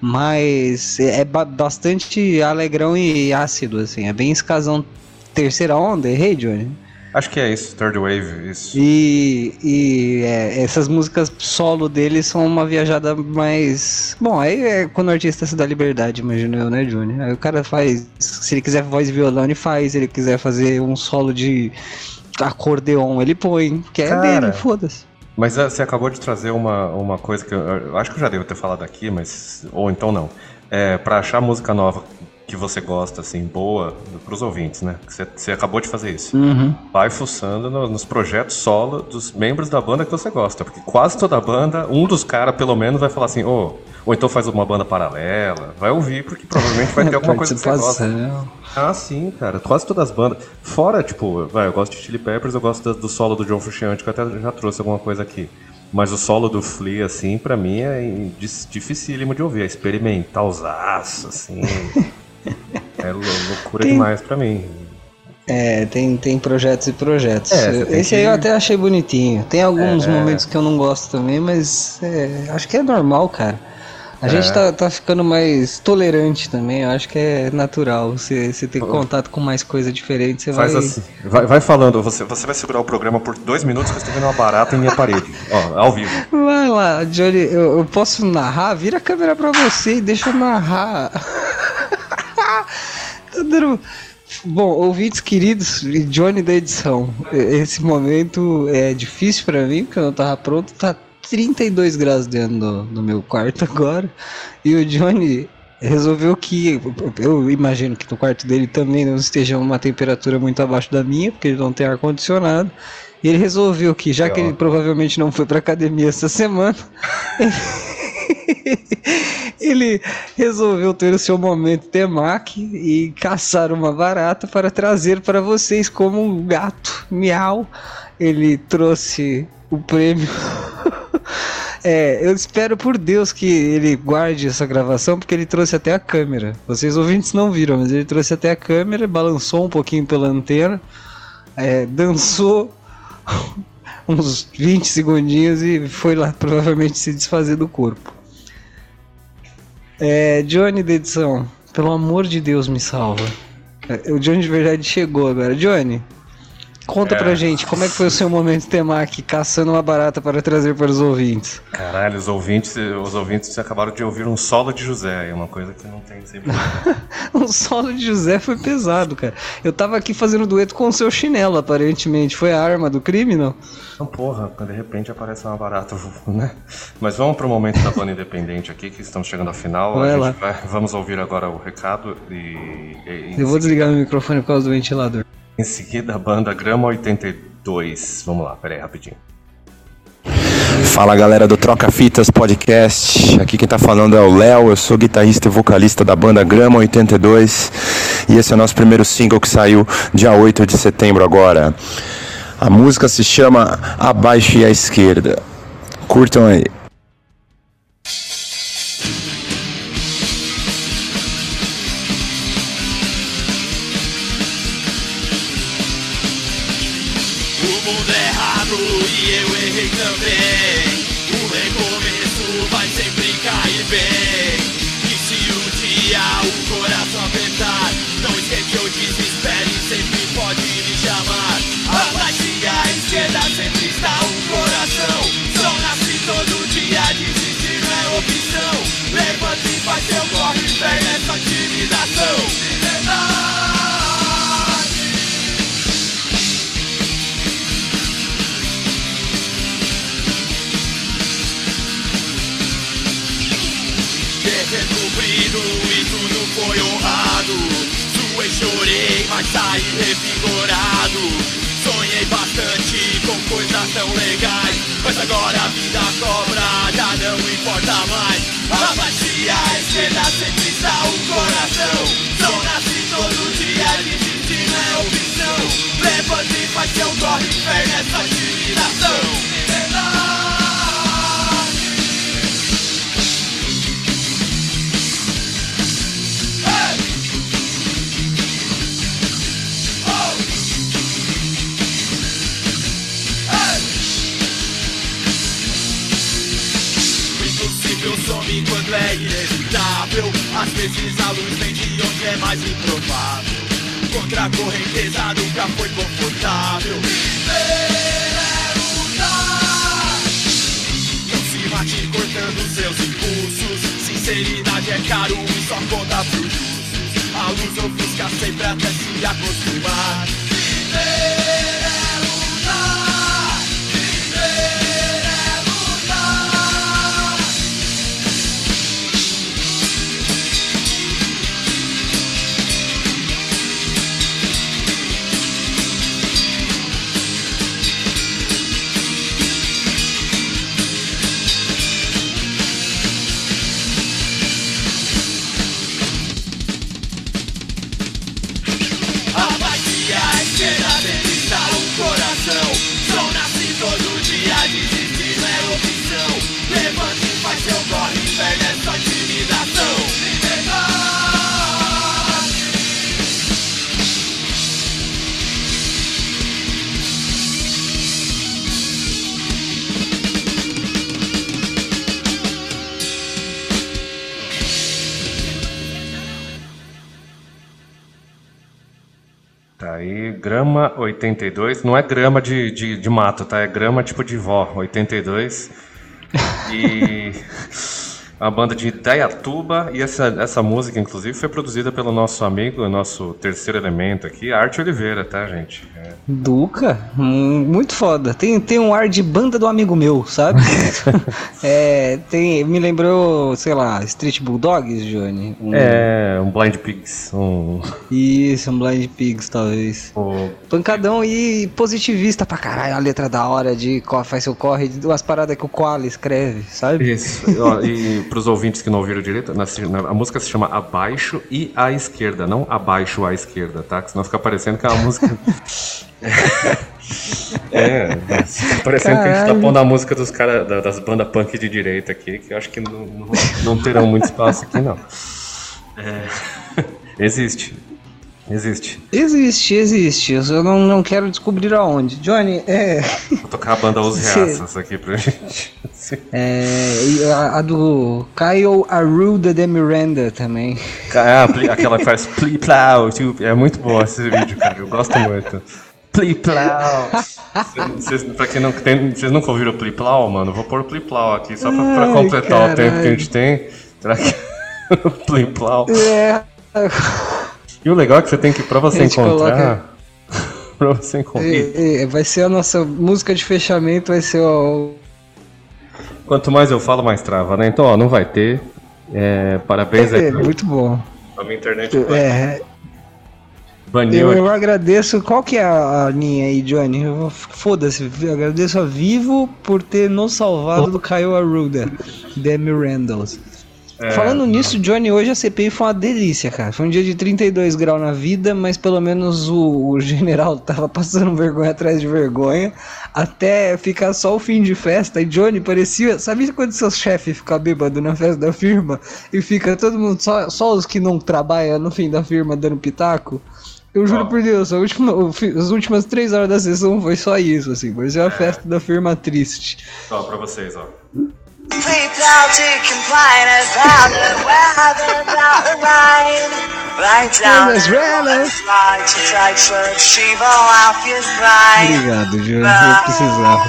Mas é é ba- bastante alegrão e ácido, assim. É bem escasão terceira onda, errei, Johnny? Acho que é isso, Third Wave, isso. E, e é, essas músicas solo dele são uma viajada mais. Bom, aí é quando o artista se dá liberdade, imagino eu, né, Júnior? Aí o cara faz. Se ele quiser voz e violão, ele faz. Se ele quiser fazer um solo de acordeon, ele põe. Que é Cara. dele, foda-se. Mas ah, você acabou de trazer uma, uma coisa que eu, eu acho que eu já devo ter falado aqui, mas. Ou então não. É, pra achar música nova que você gosta, assim, boa, pros ouvintes, né? Você, você acabou de fazer isso. Uhum. Vai fuçando no- nos projetos solo dos membros da banda que você gosta. Porque quase toda banda, um dos caras, pelo menos, vai falar assim, ô. ou então faz uma banda paralela. Vai ouvir, porque provavelmente vai ter alguma coisa que você gosta. Ah, sim, cara. Quase todas as bandas. Fora, tipo, vai, eu gosto de Chili Peppers, eu gosto do solo do John Frusciante, que eu até já trouxe alguma coisa aqui. Mas o solo do Flea, assim, pra mim é dificílimo de ouvir. É experimentalzaço, assim. é lou- loucura Tem- demais pra mim. É, tem, tem projetos e projetos. É, Esse aí que- eu até achei bonitinho. Tem alguns É. momentos que eu não gosto também, mas é, acho que é normal, cara. A É. gente tá, tá ficando mais tolerante também, eu acho que é natural. Você, você ter contato com mais coisa diferente, você Faz vai. assim. Vai, vai falando, você, você vai segurar o programa por dois minutos que eu estou vendo uma barata em minha parede. Ó, ao vivo. Vai lá, Johnny, eu, eu posso narrar? Vira a câmera pra você e deixa eu narrar. Bom, ouvintes queridos, Johnny da edição. Esse momento é difícil pra mim, porque eu não tava pronto. Tá 32 graus dentro do, do meu quarto agora. E o Johnny resolveu que. Eu imagino que no quarto dele também não esteja uma temperatura muito abaixo da minha, porque ele não tem ar-condicionado. E ele resolveu que, já que Ó. ele provavelmente não foi pra academia essa semana, ele resolveu ter o seu momento temaki e caçar uma barata para trazer para vocês como um gato miau. Ele trouxe o prêmio. É, eu espero por Deus que ele guarde essa gravação, porque ele trouxe até a câmera. Vocês ouvintes não viram, mas ele trouxe até a câmera, balançou um pouquinho pela antena, é, dançou uns 20 segundinhos e foi lá provavelmente se desfazer do corpo. É, Johnny da edição, pelo amor de Deus, me salva. É, O Johnny de verdade chegou agora. Johnny, conta É. pra gente como é que foi o seu momento temaki caçando uma barata para trazer para os ouvintes. Caralho, os ouvintes, os ouvintes acabaram de ouvir um solo de José, é uma coisa que não tem sempre. O solo de José foi pesado, cara. Eu tava aqui fazendo dueto com o seu chinelo, aparentemente. Foi a arma do crime, não? Então, porra, de repente aparece uma barata, né? Mas vamos pro momento da banda independente aqui, que estamos chegando ao final. Vai A lá. gente vai- vamos ouvir agora o recado e, e Eu vou desligar meu microfone por causa do ventilador. Em seguida a banda Grama 82. Vamos lá, peraí, rapidinho. Fala galera do Troca Fitas Podcast. Aqui quem tá falando é o Léo, eu sou guitarrista e vocalista da banda Grama 82 e esse é o nosso primeiro single que saiu dia 8 de setembro agora. A música se chama Abaixo e à Esquerda. Curtam aí. Saí revigorado. Sonhei bastante com coisas tão legais. Mas agora a vida cobra, já não importa mais. Abaixe à esquerda, está o coração. Só nasce todo dia, desistir não é opção. Levante seu corre, fé nessa intimidação Às vezes a luz vem de onde é mais improvável. Contra a correnteza nunca foi confortável. Viver é lutar Não se mate cortando seus impulsos. Sinceridade é caro e só conta pros justos A luz ofusca sempre até se acostumar Tá grama 82, não é grama de, de, de, mato, tá? É grama tipo de vó, 82. E a banda de Dayatuba. E essa, essa música, inclusive, foi produzida pelo nosso amigo, nosso terceiro elemento aqui, Arte Oliveira, tá, gente? É. Duca, hum, muito foda. Tem, tem um ar de banda do amigo meu, sabe? é, tem, me lembrou, sei lá, Street Bulldogs, Johnny. Um- É, um Blind Pigs. Um, Isso, um Blind Pigs, talvez. o- Pancadão e positivista pra caralho, a letra da hora de faz seu corre, duas paradas que o Koala escreve, sabe? Isso. E pros ouvintes que não ouviram direito, na- na- a música se chama Abaixo e à Esquerda, não Abaixo à Esquerda, tá? Que senão fica parecendo que é uma música. É, fica parecendo que a gente tá Caralho. pondo a música dos caras da- das bandas punk de direita aqui, que eu acho que não, não, não terão muito espaço aqui, não. É, existe. Existe. Existe, existe. Eu só não, não quero descobrir aonde. Johnny, é. Vou tocar a banda Os. Reaças aqui pra gente. é a, a do Kyle Arruda de Miranda também. Ah, aquela que faz pli plau, é muito bom esse vídeo, cara. Eu gosto muito. Pli plau. Vocês, pra quem não tem, vocês nunca ouviram pli plau, mano? Vou pôr pli plau aqui só pra, pra Ai, completar o tempo que a gente tem. Será que pli plau? É. E o legal é que você tem que pra você A encontrar, pra você encontrar. É, é, vai ser a nossa música de fechamento, vai ser o. Quanto mais eu falo, mais trava, né? Então, ó, não vai ter. É, parabéns aí É, pra- muito bom. pra minha internet. É, eu, eu agradeço. Qual que é a, a linha aí, Johnny? Foda-se. Agradeço a Vivo por ter nos salvado do Kyle Arruda, Demi Randalls. É, Falando nisso, Johnny, hoje a CPI foi uma delícia, cara. Foi um dia de 32 graus na vida, mas pelo menos o, o general tava passando vergonha atrás de vergonha, até ficar só o fim de festa. E Johnny parecia. Sabe quando seu chefe fica bêbado na festa da firma e fica todo mundo, só, só os que não trabalham no fim da firma dando pitaco? Eu juro Ó. por Deus, última, as últimas três horas da sessão foi só isso, assim. Parecia uma festa da firma triste. Ó, pra vocês, ó. People to complain about the weather, about the rain. Lay down Elas, elas. try to take some shiva off your brain. Obrigado, Johnny. Eu precisava.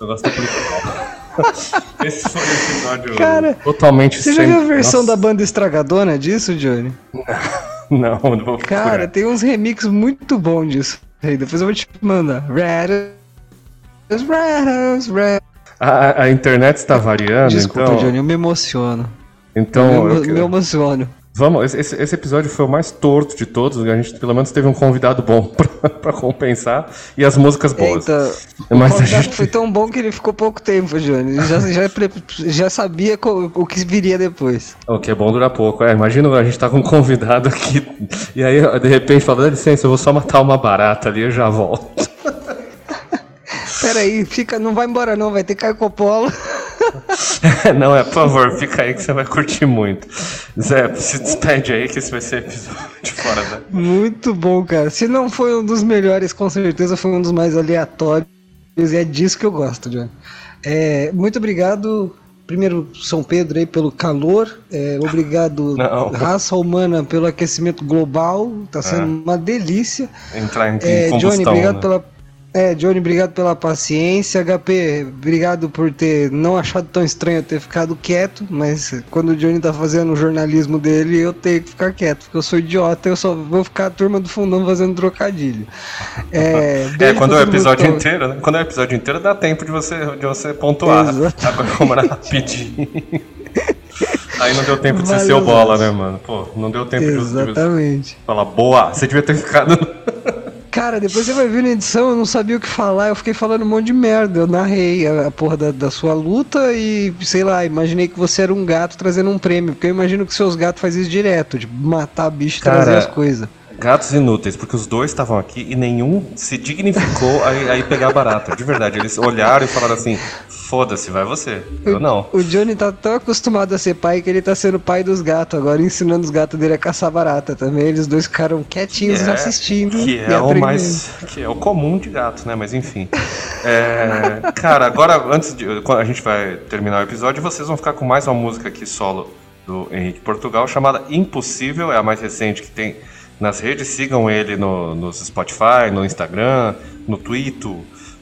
Eu gosto do Esse foi um episódio Cara, totalmente Você já viu a sem- versão Nossa, da banda estragadona disso, Johnny? Não, não vou Cara, procurar. tem uns remix muito bons disso. Aí depois eu vou te mandar. Rattles, rattles, rattles. A, a internet está variando, Desculpa, então. Johnny, eu me emociono. Então, eu me, me emociono. vamos. esse- Esse, episódio foi o mais torto de todos. A gente pelo menos teve um convidado bom pra, pra compensar e as músicas boas. Eita, Mas o a gente- foi tão bom que ele ficou pouco tempo, Johnny. Já, já, já sabia o que viria depois. O que é bom dura pouco. É, imagina a gente tá com um convidado aqui e aí de repente fala: dá licença, eu vou só matar uma barata ali, eu já volto. Pera aí, fica, não vai embora não, vai ter Caio Coppola. Não, é, por favor, fica aí que você vai curtir muito. Zé, se despede aí que esse vai ser episódio fora da. Muito bom, cara. Se não foi um dos melhores, com certeza foi um dos mais aleatórios. E é disso que eu gosto, Johnny. É, muito obrigado, primeiro São Pedro aí pelo calor. É, obrigado, Não. raça humana, pelo aquecimento global. Tá sendo uma delícia. Entrar em, em É. Johnny, obrigado né? pela. É, Johnny, obrigado pela paciência. HP, obrigado por ter não achado tão estranho eu ter ficado quieto, mas quando o Johnny tá fazendo o jornalismo dele, eu tenho que ficar quieto, porque eu sou idiota, eu só vou ficar a turma do fundão fazendo trocadilho. É, É, quando é o episódio tá- inteiro, né? Quando é o episódio inteiro, dá tempo de você, de você pontuar. Exato. Agora como era rapidinho. Aí não deu tempo de ser seu bola, né, mano? Pô, não deu tempo de você Exatamente. falar, boa, você devia ter ficado. Cara, depois você vai ver na edição, eu não sabia o que falar, eu fiquei falando um monte de merda. Eu narrei a, a porra da, da sua luta e, sei lá, imaginei que você era um gato trazendo um prêmio, porque eu imagino que seus gatos fazem isso direto, de matar bicho e trazer as coisas. Gatos inúteis, porque os dois estavam aqui e nenhum se dignificou a, a ir pegar barata. De verdade, eles olharam e falaram assim: foda-se, vai você. Eu não. O Johnny tá tão acostumado a ser pai que ele tá sendo pai dos gatos, agora ensinando os gatos dele a caçar barata também. Eles dois ficaram quietinhos É, assistindo. Que é o mais. Que é o comum de gatos, né? Mas enfim. É, cara, agora, antes de. Quando a gente vai terminar o episódio, vocês vão ficar com mais uma música aqui solo do Henrique Portugal, chamada Impossível, é a mais recente que tem nas redes. Sigam ele no, no Spotify, no Instagram, no Twitter,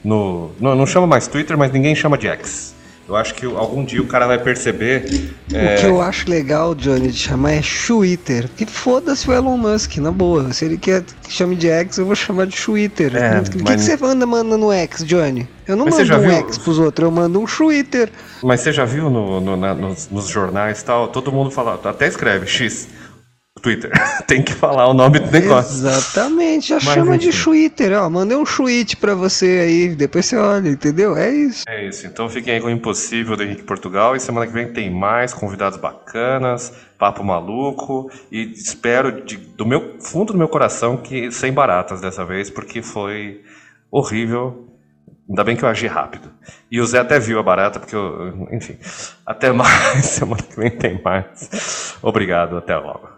no. Não, não chama mais Twitter, mas ninguém chama de X. Eu acho que algum dia o cara vai perceber. é, O que eu acho legal, Johnny, de chamar é Twitter. Que foda-se o Elon Musk, na boa. Se ele quer que chame de X, eu vou chamar de Twitter. É, o que, que mas- você manda mandando no X, Johnny? Eu não Mas mando já um viu- X pros outros, eu mando um Twitter. Mas você já viu no, no- na- nos, nos jornais e tal? Todo mundo fala, até escreve X. Twitter. Tem que falar o nome do negócio. Exatamente, já Mas, chama de. Twitter. Ó, mandei um tweet pra você aí, depois você olha, entendeu? É isso. É isso. Então fiquem aí com o Impossível do Henrique Portugal. E semana que vem tem mais convidados bacanas, papo maluco. E espero de- do meu fundo do meu coração que sem baratas dessa vez, porque foi horrível. Ainda bem que eu agi rápido. E o Zé até viu a barata, porque eu. Enfim. Até mais. Semana que vem tem mais. Obrigado. Até logo.